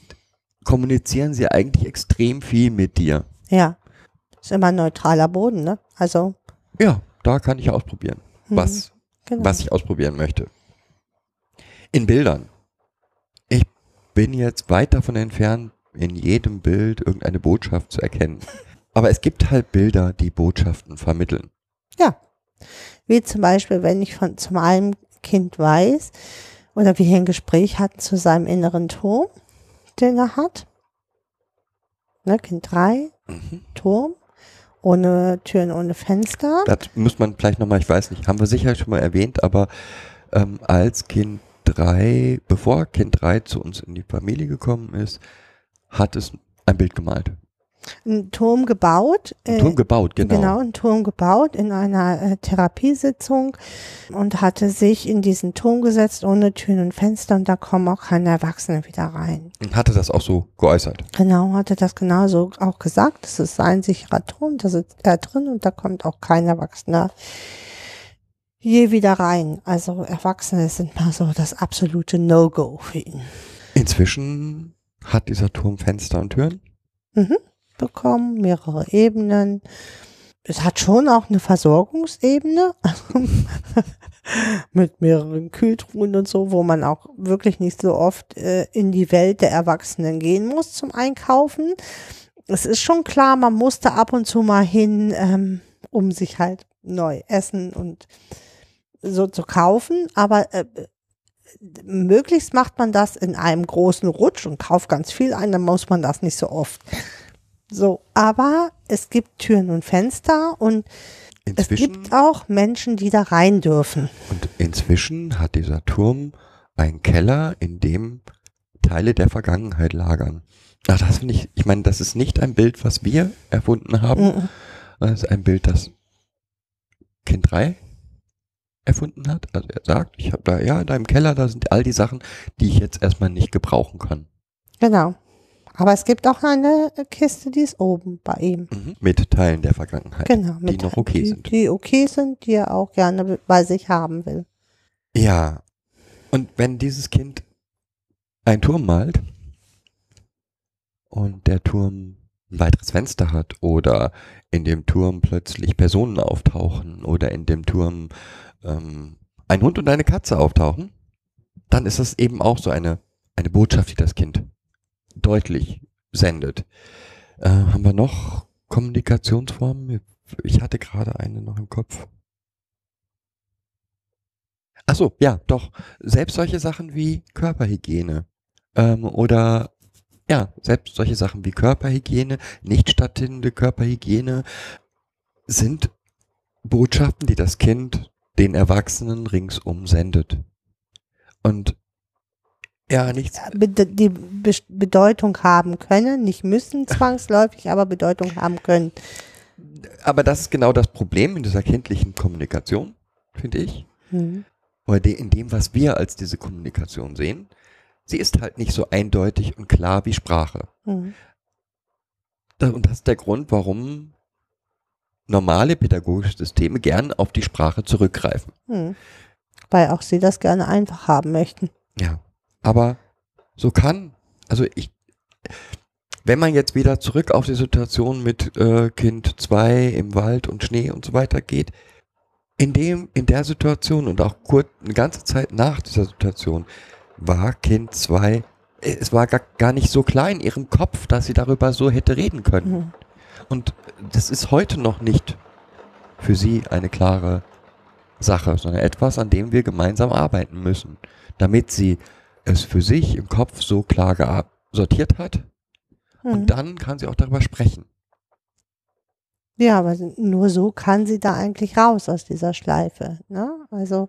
kommunizieren sie eigentlich extrem viel mit dir.
Ja. Ist immer ein neutraler Boden, ne? Also,
Ja, da kann ich ausprobieren,
Mhm.
was
genau.
was ich ausprobieren möchte. In Bildern. Ich bin jetzt weit davon entfernt, in jedem Bild irgendeine Botschaft zu erkennen. Aber es gibt halt Bilder, die Botschaften vermitteln.
Ja. Wie zum Beispiel, wenn ich von zu meinem Kind weiß, oder wir hier ein Gespräch hatten zu seinem inneren Turm, den er hat. Ne, Kind 3,
Mhm.
Turm, ohne Türen, ohne Fenster.
Das muss man vielleicht nochmal, ich weiß nicht, haben wir sicher schon mal erwähnt, aber ähm, als Kind 3, bevor Kind 3 zu uns in die Familie gekommen ist, hat es ein Bild gemalt.
Einen Turm gebaut.
Ein
äh,
Turm gebaut, genau.
Genau, einen Turm gebaut in einer äh, Therapiesitzung und hatte sich in diesen Turm gesetzt ohne Türen und Fenster und da kommen auch keine Erwachsene wieder rein.
Und hatte das auch so geäußert.
Genau, hatte das genauso auch gesagt. Das ist ein sicherer Turm, da sitzt er drin und da kommt auch kein Erwachsener je wieder rein. Also Erwachsene sind mal so das absolute No-Go für ihn.
Inzwischen hat dieser Turm Fenster und Türen.
Mhm. Bekommen, mehrere Ebenen. Es hat schon auch eine Versorgungsebene mit mehreren Kühltruhen und so, wo man auch wirklich nicht so oft äh, in die Welt der Erwachsenen gehen muss zum Einkaufen. Es ist schon klar, man musste ab und zu mal hin, ähm, um sich halt neu essen und so zu kaufen, aber äh, möglichst macht man das in einem großen Rutsch und kauft ganz viel ein, dann muss man das nicht so oft. So, aber es gibt Türen und Fenster und es
Inzwischen,
gibt auch Menschen, die da rein dürfen.
und inzwischen hat dieser Turm einen Keller, in dem Teile der Vergangenheit lagern. Ach, das finde ich, ich meine, das ist nicht ein Bild, was wir erfunden haben.
Mhm.
Das ist ein Bild, das Kind 3 erfunden hat. Also er sagt, ich habe da, ja, in deinem Keller, da sind all die Sachen, die ich jetzt erstmal nicht gebrauchen kann.
Genau. Aber es gibt auch eine Kiste, die ist oben bei ihm.
Mhm. Mit Teilen der Vergangenheit.
Genau.
die noch okay
die,
sind.
Die okay sind, die er auch gerne bei sich haben will.
Ja. Und wenn dieses Kind einen Turm malt und der Turm ein weiteres Fenster hat oder in dem Turm plötzlich Personen auftauchen oder in dem Turm ähm, ein Hund und eine Katze auftauchen, dann ist das eben auch so eine, eine Botschaft, die das Kind deutlich sendet. Äh, haben wir noch Kommunikationsformen? Ich hatte gerade eine noch im Kopf. Ach so, ja, doch. Selbst solche Sachen wie Körperhygiene ähm, oder ja, selbst solche Sachen wie Körperhygiene, nicht stattfindende Körperhygiene sind Botschaften, die das Kind den Erwachsenen ringsum sendet. Und ja, nichts.
Die Be Bedeutung haben können, nicht müssen zwangsläufig, aber Bedeutung haben können.
Aber das ist genau das Problem in dieser kindlichen Kommunikation, finde ich.
Mhm.
oder de, in dem, was wir als diese Kommunikation sehen, sie ist halt nicht so eindeutig und klar wie Sprache.
Mhm.
Und das ist der Grund, warum normale pädagogische Systeme gern auf die Sprache zurückgreifen.
Mhm. Weil auch sie das gerne einfach haben möchten.
Ja. Aber so kann, also ich, wenn man jetzt wieder zurück auf die Situation mit äh, Kind 2 im Wald und Schnee und so weiter geht, in dem, in der Situation und auch kurz, eine ganze Zeit nach dieser Situation war Kind 2, äh, es war gar, gar nicht so klar in ihrem Kopf, dass sie darüber so hätte reden können.
Mhm.
Und das ist heute noch nicht für sie eine klare Sache, sondern etwas, an dem wir gemeinsam arbeiten müssen, damit sie es für sich im Kopf so klar sortiert hat.
Mhm.
Und dann kann sie auch darüber sprechen.
Ja, aber nur so kann sie da eigentlich raus aus dieser Schleife. Ne? Also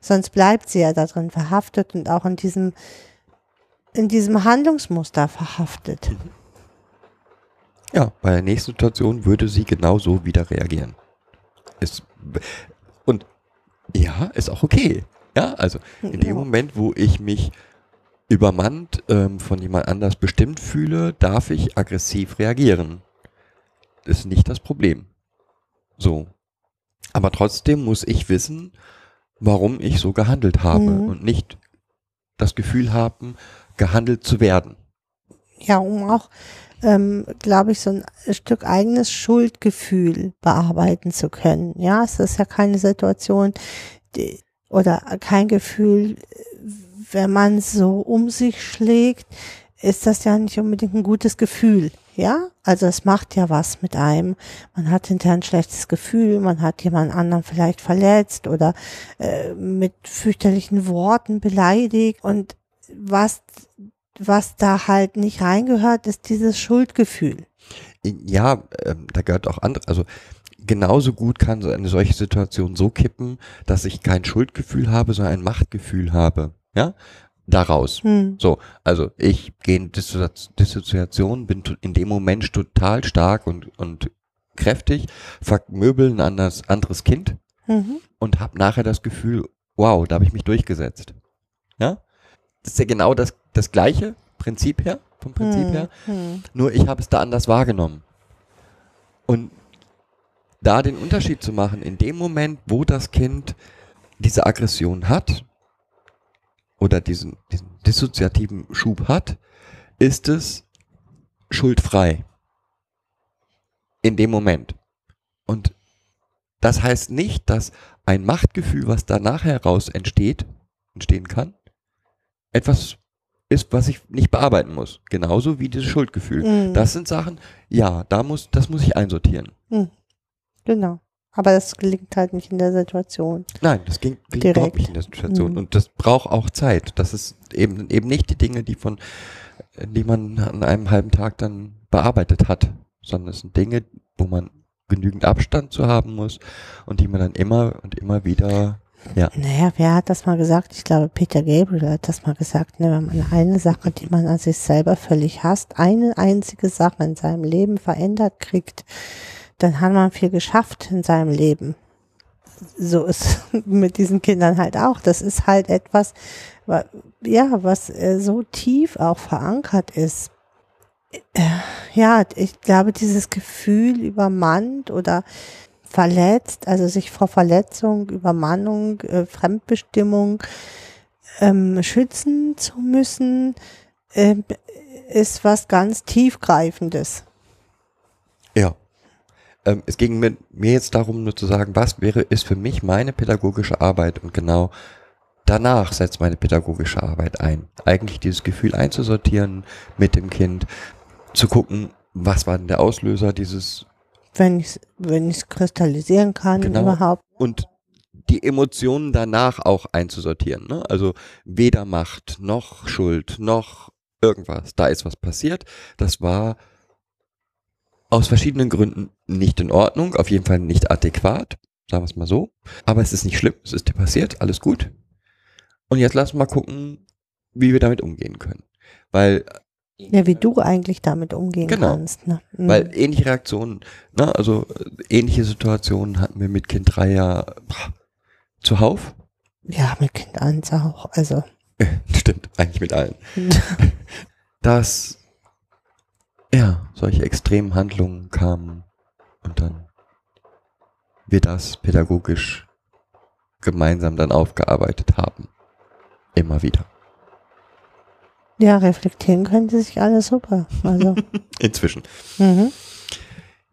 sonst bleibt sie ja da drin verhaftet und auch in diesem, in diesem Handlungsmuster verhaftet.
Ja, bei der nächsten Situation würde sie genauso wieder reagieren. Ist, und ja, ist auch okay. Ja, also in dem. Moment, wo ich mich übermannt ähm, von jemand anders bestimmt fühle, darf ich aggressiv reagieren. Ist nicht das Problem. So. Aber trotzdem muss ich wissen, warum ich so gehandelt habe
Mhm.
und nicht das Gefühl haben, gehandelt zu werden.
Ja, um auch, ähm, glaube ich, so ein Stück eigenes Schuldgefühl bearbeiten zu können. Ja, es ist ja keine Situation die, oder kein Gefühl, wenn man so um sich schlägt, ist das ja nicht unbedingt ein gutes Gefühl. Ja, also es macht ja was mit einem. Man hat hinterher ein schlechtes Gefühl, man hat jemand anderen vielleicht verletzt oder äh, mit fürchterlichen Worten beleidigt und was was da halt nicht reingehört, ist dieses Schuldgefühl.
Ja, ähm, da gehört auch andere, also genauso gut kann so eine solche Situation so kippen, dass ich kein Schuldgefühl habe, sondern ein Machtgefühl habe. Ja, daraus.
Hm.
So, also ich gehe in Dissozi- Dissoziation, bin in dem Moment total stark und, und kräftig, vermöbel ein anderes, anderes Kind
Mhm.
und habe nachher das Gefühl, wow, da habe ich mich durchgesetzt. Ja? Das ist ja genau das, das gleiche Prinzip her, vom Prinzip
Hm.
her,
Hm.
nur ich habe es da anders wahrgenommen. Und da den Unterschied zu machen, in dem Moment, wo das Kind diese Aggression hat oder diesen, diesen dissoziativen Schub hat, ist es schuldfrei. In dem Moment. Und das heißt nicht, dass ein Machtgefühl, was danach heraus entsteht, entstehen kann, etwas ist, was ich nicht bearbeiten muss. Genauso wie dieses Schuldgefühl.
Hm.
Das sind Sachen, ja, da muss, das muss ich einsortieren.
Genau. Aber das gelingt halt nicht in der Situation.
Nein, das ging, ging
Direkt.
überhaupt nicht in der Situation.
Mhm.
Und das braucht auch Zeit. Das ist eben, eben nicht die Dinge, die von, die man an einem halben Tag dann bearbeitet hat, sondern es sind Dinge, wo man genügend Abstand zu haben muss und die man dann immer und immer wieder, ja,
Naja, wer hat das mal gesagt? Ich glaube, Peter Gabriel hat das mal gesagt. Ne? Wenn man eine Sache, die man an sich selber völlig hasst, eine einzige Sache in seinem Leben verändert kriegt, dann hat man viel geschafft in seinem Leben. So ist mit diesen Kindern halt auch. Das ist halt etwas, wa- ja, was äh, so tief auch verankert ist. Äh, Ja, ich glaube, dieses Gefühl übermannt oder verletzt, also sich vor Verletzung, Übermannung, äh, Fremdbestimmung ähm, schützen zu müssen, ähm, ist was ganz tiefgreifendes.
Ähm, es ging mit mir jetzt darum, nur zu sagen, was wäre, ist für mich meine pädagogische Arbeit und genau danach setzt meine pädagogische Arbeit ein. Eigentlich dieses Gefühl einzusortieren mit dem Kind, zu gucken, was war denn der Auslöser dieses
Wenn ich wenn ich es kristallisieren kann
Genau.
überhaupt.
und die Emotionen danach auch einzusortieren. Ne? Also weder Macht noch Schuld noch irgendwas. Da ist was passiert. Das war aus verschiedenen Gründen nicht in Ordnung, auf jeden Fall nicht adäquat, sagen wir es mal so. Aber es ist nicht schlimm, es ist dir passiert, alles gut. Und jetzt lass mal gucken, wie wir damit umgehen können. Weil
Ja, wie du eigentlich damit umgehen
Genau.
kannst. Ne? Mhm.
Weil ähnliche Reaktionen, ne, also äh, ähnliche Situationen hatten wir mit Kind 3 ja zuhauf.
ja, mit Kind 1 auch. Also
Stimmt, eigentlich mit allen. Dass ja, solche extremen Handlungen kamen und dann wir das pädagogisch gemeinsam dann aufgearbeitet haben. Immer wieder.
ja, reflektieren können sie sich alle super. Also
Inzwischen.
mhm.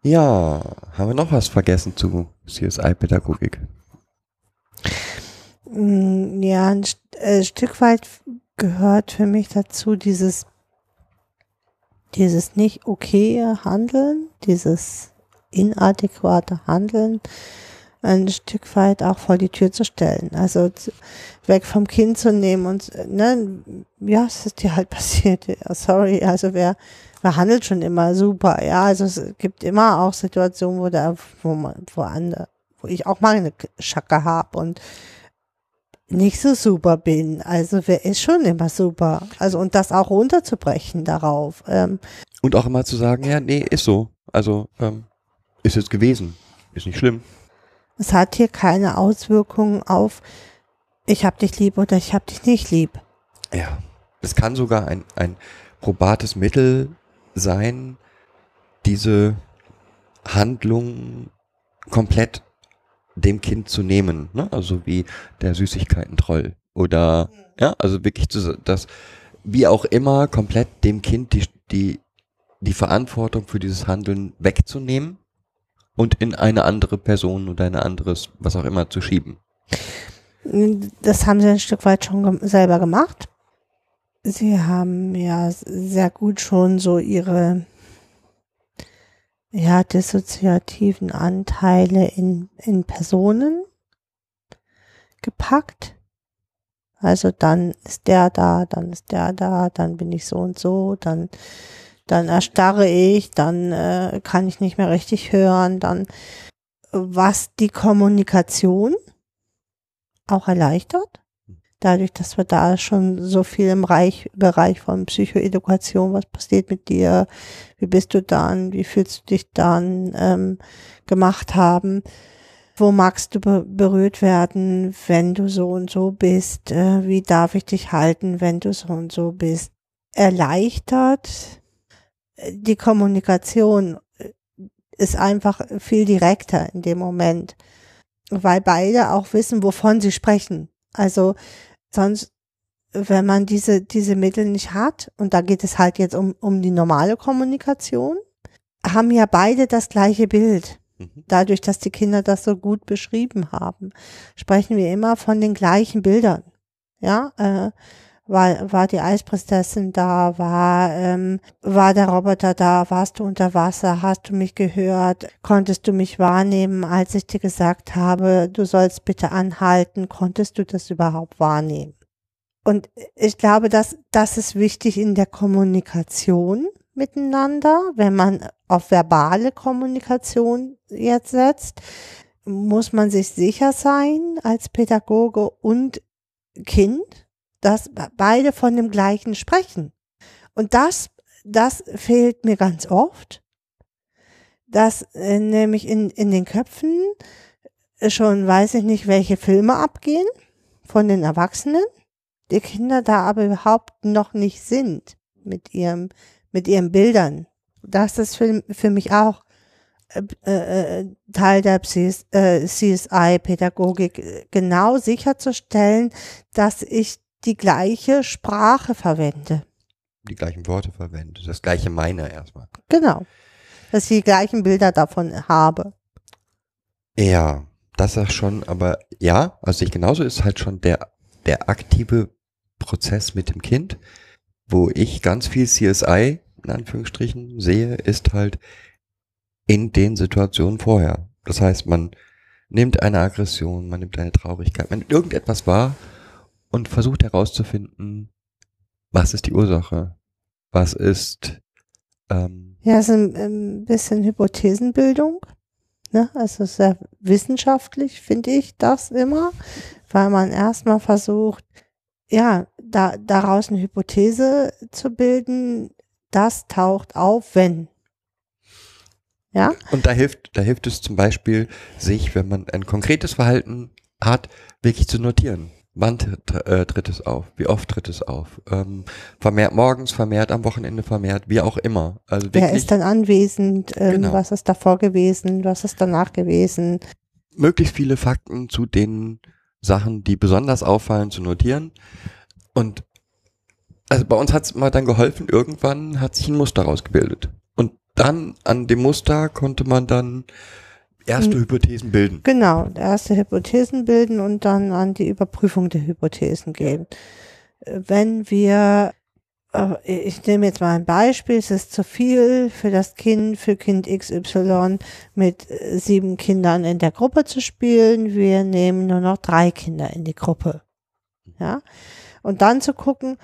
Ja, haben wir noch was vergessen zu CSI-Pädagogik?
Mm, Ja, ein St äh, Stück weit gehört für mich dazu dieses, dieses nicht okaye Handeln, dieses inadäquate Handeln, ein Stück weit auch vor die Tür zu stellen. Also weg vom Kind zu nehmen und, äh, ne, ja, es ist dir halt passiert, sorry, also wer, wer handelt schon immer super, ja, also es gibt immer auch Situationen, wo da, wo man, wo andere, wo ich auch mal eine Schacke habe und nicht so super bin. Also wer ist schon immer super. Also und das auch runterzubrechen darauf. Ähm,
Und auch immer zu sagen, ja, nee, ist so. Also, ähm, ist jetzt gewesen. Ist nicht schlimm.
es hat hier keine Auswirkungen auf ich hab dich lieb oder ich hab dich nicht lieb.
Ja. Es kann sogar ein, ein probates Mittel sein, diese Handlung komplett dem Kind zu nehmen. Ne? Also wie der Süßigkeiten-Troll. Oder, ja, also wirklich zu, das, wie auch immer, komplett dem Kind die, die, die Verantwortung für dieses Handeln wegzunehmen und in eine andere Person oder ein anderes, was auch immer, zu schieben.
Das haben sie ein Stück weit schon selber gemacht. Sie haben ja sehr gut schon so ihre ja, dissoziativen Anteile in, in Personen gepackt. Also dann ist der da, dann ist der da, dann bin ich so und so, dann, dann erstarre ich, dann äh, kann ich nicht mehr richtig hören, dann was die Kommunikation auch erleichtert. Dadurch, dass wir da schon so viel im Reich, Bereich von Psychoedukation, was passiert mit dir, wie bist du dann, wie fühlst du dich dann, ähm, gemacht haben. Wo magst du be berührt werden, wenn du so und so bist? Äh, wie darf ich dich halten, wenn du so und so bist? Erleichtert die Kommunikation äh, ist einfach viel direkter in dem Moment, weil beide auch wissen, wovon sie sprechen. Also sonst, wenn man diese, diese Mittel nicht hat, und da geht es halt jetzt um, um die normale Kommunikation, haben ja beide das gleiche Bild.
Mhm.
Dadurch, dass die Kinder das so gut beschrieben haben, sprechen wir immer von den gleichen Bildern. Ja, äh, war, war die Eisprinzessin da, war, ähm, war der Roboter da, warst du unter Wasser, hast du mich gehört, konntest du mich wahrnehmen, als ich dir gesagt habe, du sollst bitte anhalten, konntest du das überhaupt wahrnehmen? Und ich glaube, dass das ist wichtig in der Kommunikation miteinander, wenn man auf verbale Kommunikation jetzt setzt, muss man sich sicher sein als Pädagoge und Kind, dass beide von dem gleichen sprechen. Und das, das fehlt mir ganz oft, dass äh, nämlich in, in den Köpfen schon weiß ich nicht, welche Filme abgehen von den Erwachsenen, die Kinder da aber überhaupt noch nicht sind mit ihrem, mit ihren Bildern. Das ist für, für mich auch äh, äh, Teil der äh, CSI-Pädagogik, genau sicherzustellen, dass ich die gleiche Sprache verwende.
Die gleichen Worte verwende, das gleiche meine erstmal.
Genau. Dass ich die gleichen Bilder davon habe.
Ja, das ist schon, aber ja, also ich genauso ist halt schon der, der aktive Prozess mit dem Kind, wo ich ganz viel CSI in Anführungsstrichen sehe, ist halt in den Situationen vorher. Das heißt, man nimmt eine Aggression, man nimmt eine Traurigkeit, man nimmt irgendetwas wahr und versucht herauszufinden, was ist die Ursache? Was ist ähm,
Ja, es ist ein, ein bisschen Hypothesenbildung. Ne? Also sehr wissenschaftlich finde ich das immer, weil man erstmal versucht, ja, da, daraus eine Hypothese zu bilden, das taucht auf, wenn. Ja?
Und da hilft, da hilft es zum Beispiel, sich, wenn man ein konkretes Verhalten hat, wirklich zu notieren. Wann äh, tritt es auf? Wie oft tritt es auf? Ähm, vermehrt morgens, vermehrt am Wochenende, vermehrt, wie auch immer. Also
Wer ist dann anwesend? Ähm,
Genau.
Was ist davor gewesen? Was ist danach gewesen?
möglichst viele Fakten zu den Sachen, die besonders auffallen, zu notieren. Und also bei uns hat es mal dann geholfen, irgendwann hat sich ein Muster rausgebildet. Und dann an dem Muster konnte man dann erste
Hm.
Hypothesen bilden.
Genau, erste Hypothesen bilden und dann an die Überprüfung der Hypothesen gehen. Äh, Wenn wir, äh, ich nehme jetzt mal ein Beispiel, es ist zu viel für das Kind, für Kind XY mit äh, sieben Kindern in der Gruppe zu spielen. Wir nehmen nur noch drei Kinder in die Gruppe. Ja. Und dann zu gucken,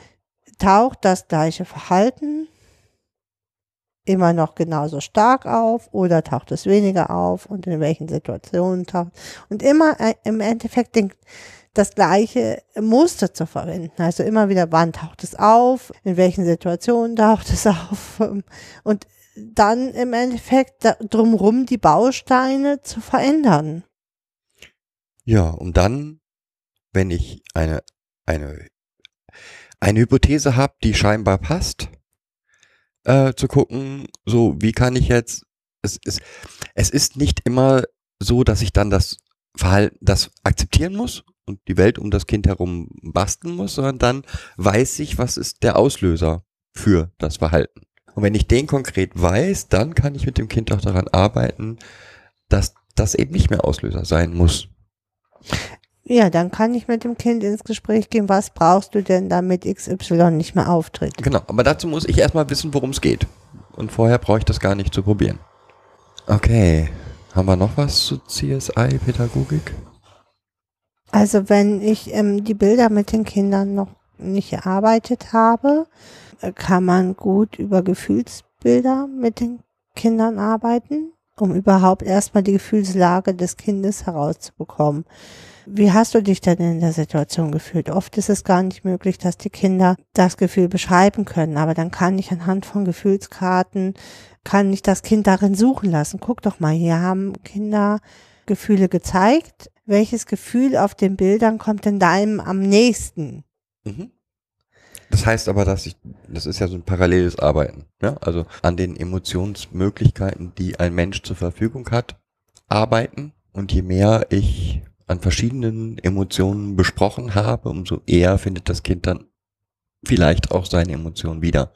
taucht das gleiche Verhalten immer noch genauso stark auf oder taucht es weniger auf und in welchen Situationen taucht und immer äh, im Endeffekt den, das gleiche Muster zu verwenden. Also immer wieder, wann taucht es auf, in welchen Situationen taucht es auf und dann im Endeffekt da, drumrum die Bausteine zu verändern.
Ja, um dann, wenn ich eine, eine, eine Hypothese habe, die scheinbar passt, äh, zu gucken, so, wie kann ich jetzt, es ist, es ist nicht immer so, dass ich dann das Verhalten, das akzeptieren muss und die Welt um das Kind herum basteln muss, sondern dann weiß ich, was ist der Auslöser für das Verhalten. Und wenn ich den konkret weiß, dann kann ich mit dem Kind auch daran arbeiten, dass das eben nicht mehr Auslöser sein muss.
Ja, dann kann ich mit dem Kind ins Gespräch gehen, was brauchst du denn, damit XY nicht mehr auftritt.
Genau, aber dazu muss ich erstmal wissen, worum es geht. Und vorher brauche ich das gar nicht zu probieren. Okay, haben wir noch was zu CSI-Pädagogik?
Also wenn ich ähm, die Bilder mit den Kindern noch nicht erarbeitet habe, äh, kann man gut über Gefühlsbilder mit den Kindern arbeiten, um überhaupt erstmal die Gefühlslage des Kindes herauszubekommen. Wie hast du dich denn in der Situation gefühlt? Oft ist es gar nicht möglich, dass die Kinder das Gefühl beschreiben können, aber dann kann ich anhand von Gefühlskarten, kann ich das Kind darin suchen lassen. Guck doch mal, hier haben Kinder Gefühle gezeigt. Welches Gefühl auf den Bildern kommt denn deinem am nächsten?
Mhm. Das heißt aber, dass ich, das ist ja so ein paralleles Arbeiten, ne? also an den Emotionsmöglichkeiten, die ein Mensch zur Verfügung hat, arbeiten. Und je mehr ich an verschiedenen Emotionen besprochen habe, umso eher findet das Kind dann vielleicht auch seine Emotionen wieder.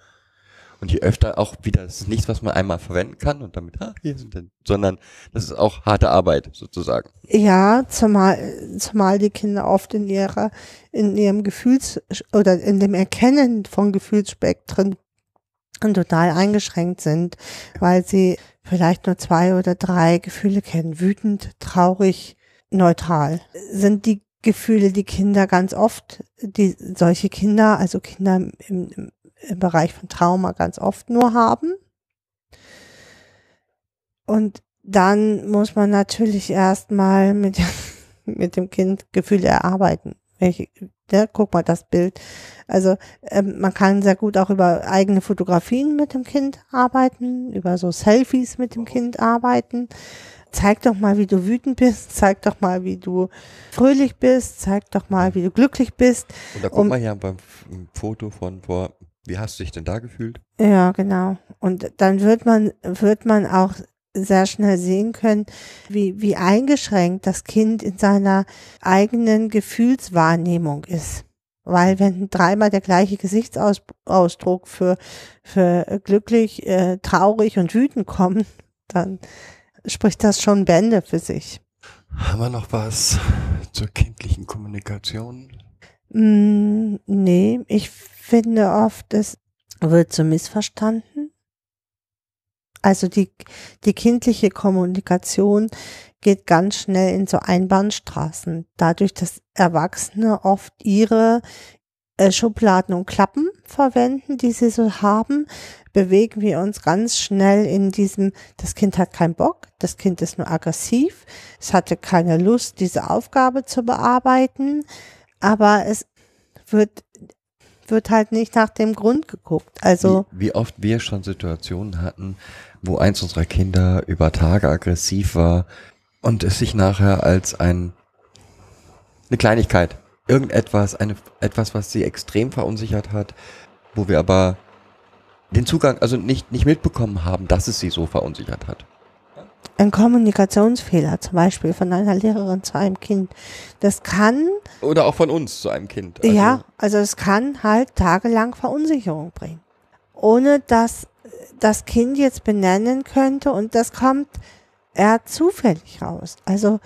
Und je öfter auch wieder, das ist nichts, was man einmal verwenden kann und damit, ah, hier sind denn, sondern das ist auch harte Arbeit sozusagen.
Ja, zumal, zumal die Kinder oft in ihrer, in ihrem Gefühls- oder in dem Erkennen von Gefühlsspektren total eingeschränkt sind, weil sie vielleicht nur zwei oder drei Gefühle kennen. Wütend, traurig, neutral. Sind die Gefühle, die Kinder ganz oft, die solche Kinder, also Kinder im, im, im Bereich von Trauma ganz oft nur haben. Und dann muss man natürlich erstmal mit, mit dem Kind Gefühle erarbeiten. Welche, ja, guck mal das Bild. Also ähm, man kann sehr gut auch über eigene Fotografien mit dem Kind arbeiten, über so Selfies mit dem Kind arbeiten. Zeig doch mal, wie du wütend bist, zeig doch mal, wie du fröhlich bist, zeig doch mal, wie du glücklich bist.
Und da guck
Um-
mal hier beim Foto von vor, wie hast du dich denn da gefühlt?
Ja, genau. Und dann wird man, wird man auch sehr schnell sehen können, wie, wie eingeschränkt das Kind in seiner eigenen Gefühlswahrnehmung ist. Weil wenn dreimal der gleiche Gesichtsausdruck für, für glücklich, äh, traurig und wütend kommt, dann spricht das schon Bände für sich.
Haben wir noch was zur kindlichen Kommunikation?
Mm, nee, ich finde oft, es wird so missverstanden. Also die, die kindliche Kommunikation geht ganz schnell in so Einbahnstraßen, dadurch, dass Erwachsene oft ihre äh, Schubladen und Klappen verwenden, die sie so haben, bewegen wir uns ganz schnell in diesem, das Kind hat keinen Bock, das Kind ist nur aggressiv, es hatte keine Lust, diese Aufgabe zu bearbeiten, aber es wird, wird halt nicht nach dem Grund geguckt. Also,
wie, wie oft wir schon Situationen hatten, wo eins unserer Kinder über Tage aggressiv war und es sich nachher als ein eine Kleinigkeit, irgendetwas, eine etwas, was sie extrem verunsichert hat, wo wir aber den Zugang, also nicht nicht mitbekommen haben, dass es sie so verunsichert hat.
ein Kommunikationsfehler, zum Beispiel von einer Lehrerin zu einem Kind, das kann,
Oder auch von uns zu einem Kind. Also,
ja, also es kann halt tagelang Verunsicherung bringen. Ohne dass das Kind jetzt benennen könnte und das kommt eher zufällig raus. Also,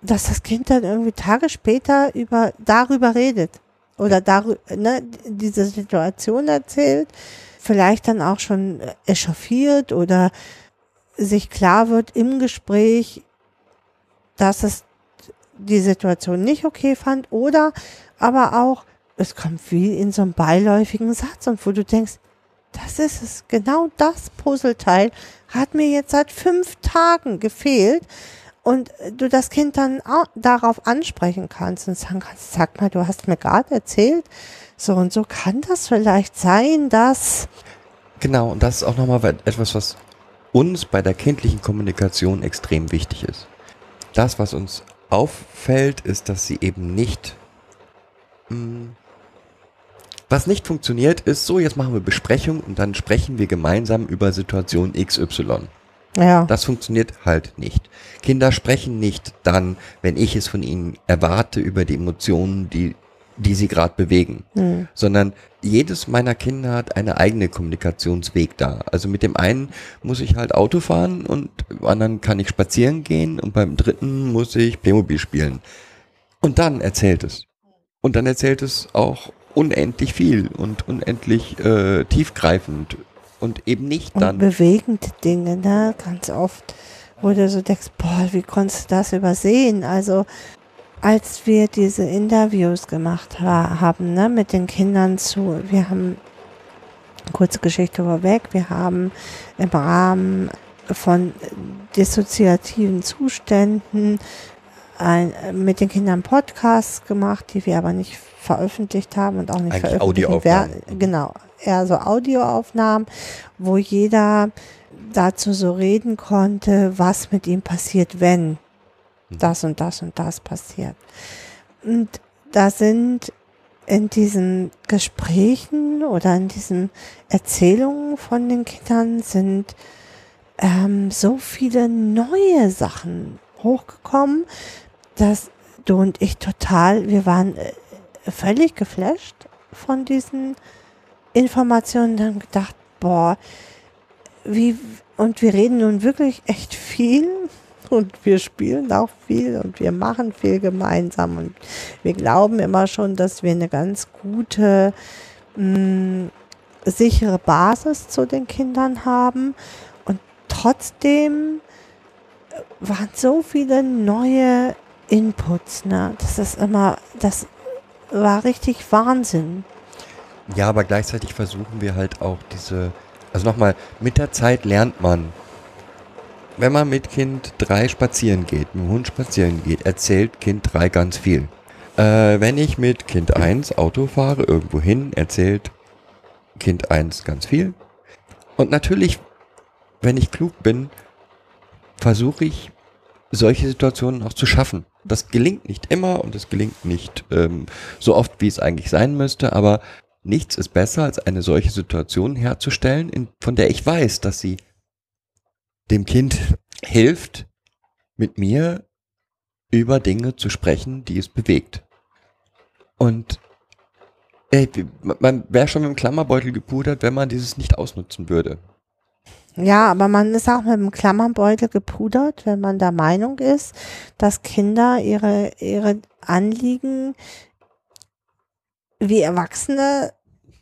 dass das Kind dann irgendwie Tage später über, darüber redet oder darüber, ne, diese Situation erzählt, vielleicht dann auch schon echauffiert oder sich klar wird im Gespräch, dass es die Situation nicht okay fand oder aber auch, es kommt wie in so einem beiläufigen Satz und wo du denkst, das ist es, genau das Puzzleteil hat mir jetzt seit fünf Tagen gefehlt und du das Kind dann auch darauf ansprechen kannst und sagen kannst, sag mal, du hast mir gerade erzählt, so und so kann das vielleicht sein, dass
Genau, und das ist auch nochmal etwas, was uns bei der kindlichen Kommunikation extrem wichtig ist. Das, was uns auffällt, ist, dass sie eben nicht. Mh, was nicht funktioniert, ist so, jetzt machen wir Besprechung und dann sprechen wir gemeinsam über Situation XY.
Ja,
Das funktioniert halt nicht. Kinder sprechen nicht dann, wenn ich es von ihnen erwarte, über die Emotionen, die, die sie gerade bewegen,
hm,
sondern jedes meiner Kinder hat eine eigene Kommunikationsweg da. Also mit dem einen muss ich halt Auto fahren und beim anderen kann ich spazieren gehen und beim dritten muss ich Playmobil spielen. Und dann erzählt es. Und dann erzählt es auch unendlich viel und unendlich äh, tiefgreifend und eben nicht
und
dann.
bewegende Dinge, ne, ganz oft, wo du so denkst, boah, wie konntest du das übersehen? Also, als wir diese Interviews gemacht ha haben, ne, mit den Kindern zu, wir haben, kurze Geschichte vorweg, wir haben im Rahmen von dissoziativen Zuständen ein, mit den Kindern Podcasts gemacht, die wir aber nicht veröffentlicht haben und auch nicht
Eigentlich
veröffentlichen werden. Genau, eher so Audioaufnahmen, wo jeder dazu so reden konnte, was mit ihm passiert, wenn das und das und das passiert. Und da sind in diesen Gesprächen oder in diesen Erzählungen von den Kindern sind ähm, so viele neue Sachen hochgekommen, dass du und ich total, wir waren äh, völlig geflasht von diesen Informationen haben gedacht, boah, wie, und wir reden nun wirklich echt viel und wir spielen auch viel und wir machen viel gemeinsam und wir glauben immer schon, dass wir eine ganz gute, mh, sichere Basis zu den Kindern haben und trotzdem waren so viele neue Inputs, ne? Das ist immer, das war richtig Wahnsinn.
Ja, aber gleichzeitig versuchen wir halt auch diese, also nochmal, mit der Zeit lernt man. Wenn man mit Kind 3 spazieren geht, mit dem Hund spazieren geht, erzählt Kind 3 ganz viel. Äh, wenn ich mit Kind 1 Auto fahre, irgendwo hin, erzählt Kind 1 ganz viel. Und natürlich, wenn ich klug bin, versuche ich, solche Situationen auch zu schaffen. Das gelingt nicht immer und es gelingt nicht ähm, so oft, wie es eigentlich sein müsste, aber nichts ist besser, als eine solche Situation herzustellen, in, von der ich weiß, dass sie dem Kind hilft, mit mir über Dinge zu sprechen, die es bewegt. Und ey, man wäre schon mit dem Klammerbeutel gepudert, wenn man dieses nicht ausnutzen würde.
Ja, aber man ist auch mit dem Klammerbeutel gepudert, wenn man der Meinung ist, dass Kinder ihre, ihre Anliegen wie Erwachsene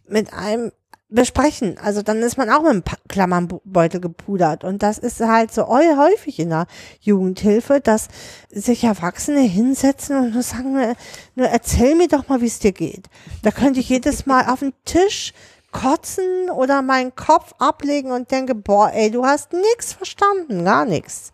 mit einem besprechen. Also dann ist man auch mit dem Pa- Klammerbeutel gepudert. Und das ist halt so häufig in der Jugendhilfe, dass sich Erwachsene hinsetzen und nur sagen, nur, nur erzähl mir doch mal, wie es dir geht. Da könnte ich jedes Mal auf den Tisch kotzen oder meinen Kopf ablegen und denke, boah, ey, du hast nichts verstanden, gar nichts.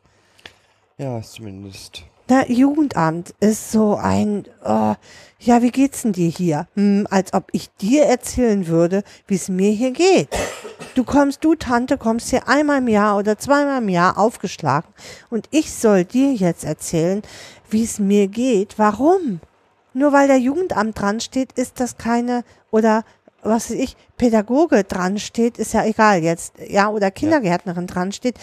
Ja, zumindest.
Der Jugendamt ist so ein, oh, ja, wie geht's denn dir hier? Hm, als ob ich dir erzählen würde, wie es mir hier geht. Du kommst, du Tante, kommst hier einmal im Jahr oder zweimal im Jahr aufgeschlagen und ich soll dir jetzt erzählen, wie es mir geht. Warum? Nur weil der Jugendamt dran steht, ist das keine, oder was weiß ich, Pädagoge dran steht, ist ja egal jetzt, ja, oder Kindergärtnerin dran steht,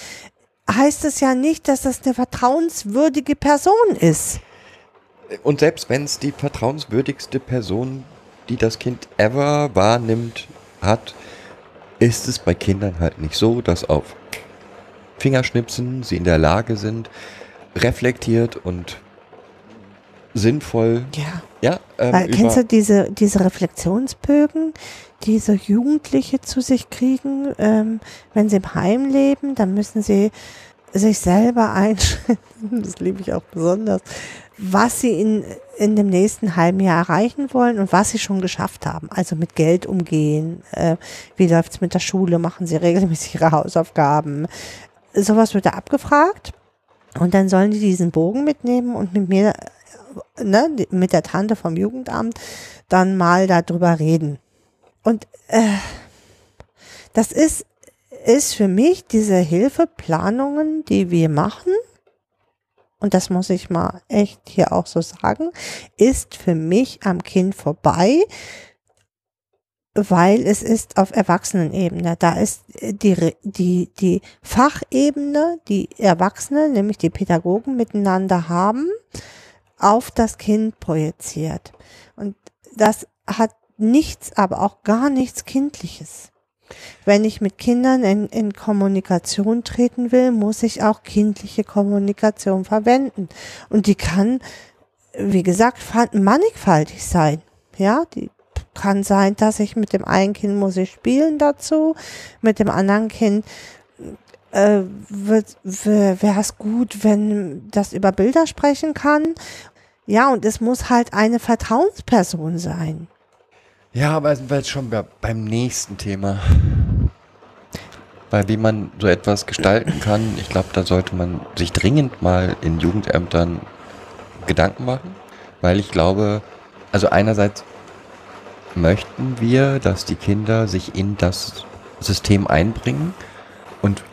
heißt es ja nicht, dass das eine vertrauenswürdige Person ist.
Und selbst wenn es die vertrauenswürdigste Person, die das Kind ever wahrnimmt, hat, ist es bei Kindern halt nicht so, dass auf Fingerschnipsen sie in der Lage sind, reflektiert und sinnvoll,
Ja.
ja, ähm,
Weil, kennst du diese, diese Reflexionsbögen, die so Jugendliche zu sich kriegen, ähm, wenn sie im Heim leben, dann müssen sie sich selber einschätzen, das liebe ich auch besonders, was sie in, in dem nächsten halben Jahr erreichen wollen und was sie schon geschafft haben. Also mit Geld umgehen, äh, wie läuft's mit der Schule, machen sie regelmäßig ihre Hausaufgaben. Sowas wird da abgefragt. Und dann sollen die diesen Bogen mitnehmen und mit mir, äh, ne, mit der Tante vom Jugendamt dann mal darüber reden. Und äh, das ist, ist für mich diese Hilfeplanungen, die wir machen, und das muss ich mal echt hier auch so sagen, ist für mich am Kind vorbei, weil es ist auf Erwachsenenebene. Da ist die, Re- die, die Fachebene, die Erwachsene, nämlich die Pädagogen miteinander haben, auf das Kind projiziert. Und das hat nichts, aber auch gar nichts Kindliches. Wenn ich mit Kindern in, in Kommunikation treten will, muss ich auch kindliche Kommunikation verwenden. Und die kann, wie gesagt, fa- mannigfaltig sein. Ja, die kann sein, dass ich mit dem einen Kind muss ich spielen dazu, mit dem anderen Kind äh, wäre es gut, wenn das über Bilder sprechen kann. Ja, und es muss halt eine Vertrauensperson sein.
Ja, aber sind wir jetzt schon bei, beim nächsten Thema. Weil wie man so etwas gestalten kann, ich glaube, da sollte man sich dringend mal in Jugendämtern Gedanken machen, weil ich glaube, also einerseits möchten wir, dass die Kinder sich in das System einbringen und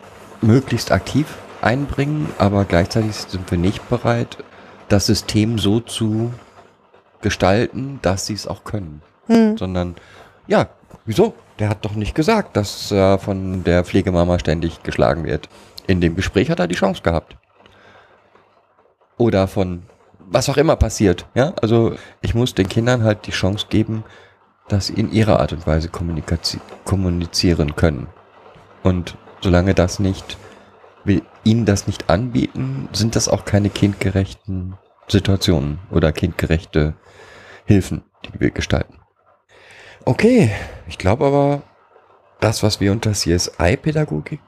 möglichst aktiv einbringen, aber gleichzeitig sind wir nicht bereit, das System so zu gestalten, dass sie es auch können.
Hm.
Sondern, ja, wieso? Der hat doch nicht gesagt, dass er von der Pflegemama ständig geschlagen wird. In dem Gespräch hat er die Chance gehabt. Oder von was auch immer passiert. Ja, also ich muss den Kindern halt die Chance geben, dass sie in ihrer Art und Weise kommunizieren können. Und solange das nicht, wir ihnen das nicht anbieten, sind das auch keine kindgerechten Situationen oder kindgerechte Hilfen, die wir gestalten. Okay, ich glaube aber, das, was wir unter CSI-Pädagogik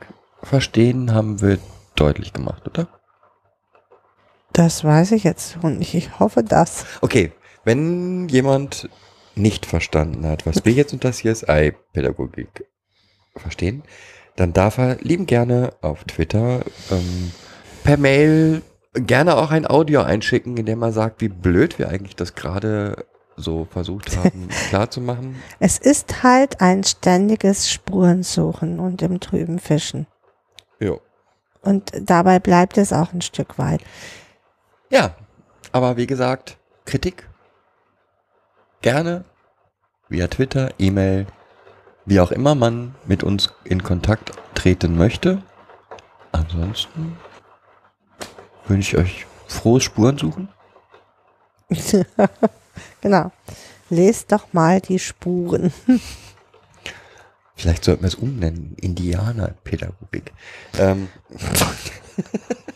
verstehen, haben wir deutlich gemacht, oder?
Das weiß ich jetzt und ich, hoffe das.
Okay, wenn jemand nicht verstanden hat, was wir jetzt unter CSI-Pädagogik verstehen, dann darf er lieben gerne auf Twitter ähm, per Mail gerne auch ein Audio einschicken, in dem er sagt, wie blöd wir eigentlich das gerade so versucht haben klarzumachen.
Es ist halt ein ständiges Spurensuchen und im Trüben fischen.
Ja.
Und dabei bleibt es auch ein Stück weit.
Ja, aber wie gesagt, Kritik gerne via Twitter, E-Mail, wie auch immer man mit uns in Kontakt treten möchte. Ansonsten wünsche ich euch frohes Spurensuchen.
genau. Lest doch mal die Spuren.
Vielleicht sollten wir es umnennen. Indianerpädagogik. Ähm,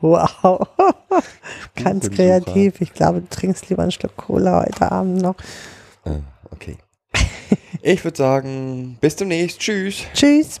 Wow. Ganz kreativ. Ich glaube, du trinkst lieber ein Stück Cola heute Abend noch.
ah, okay. Ich würde sagen, bis demnächst. Tschüss.
Tschüss.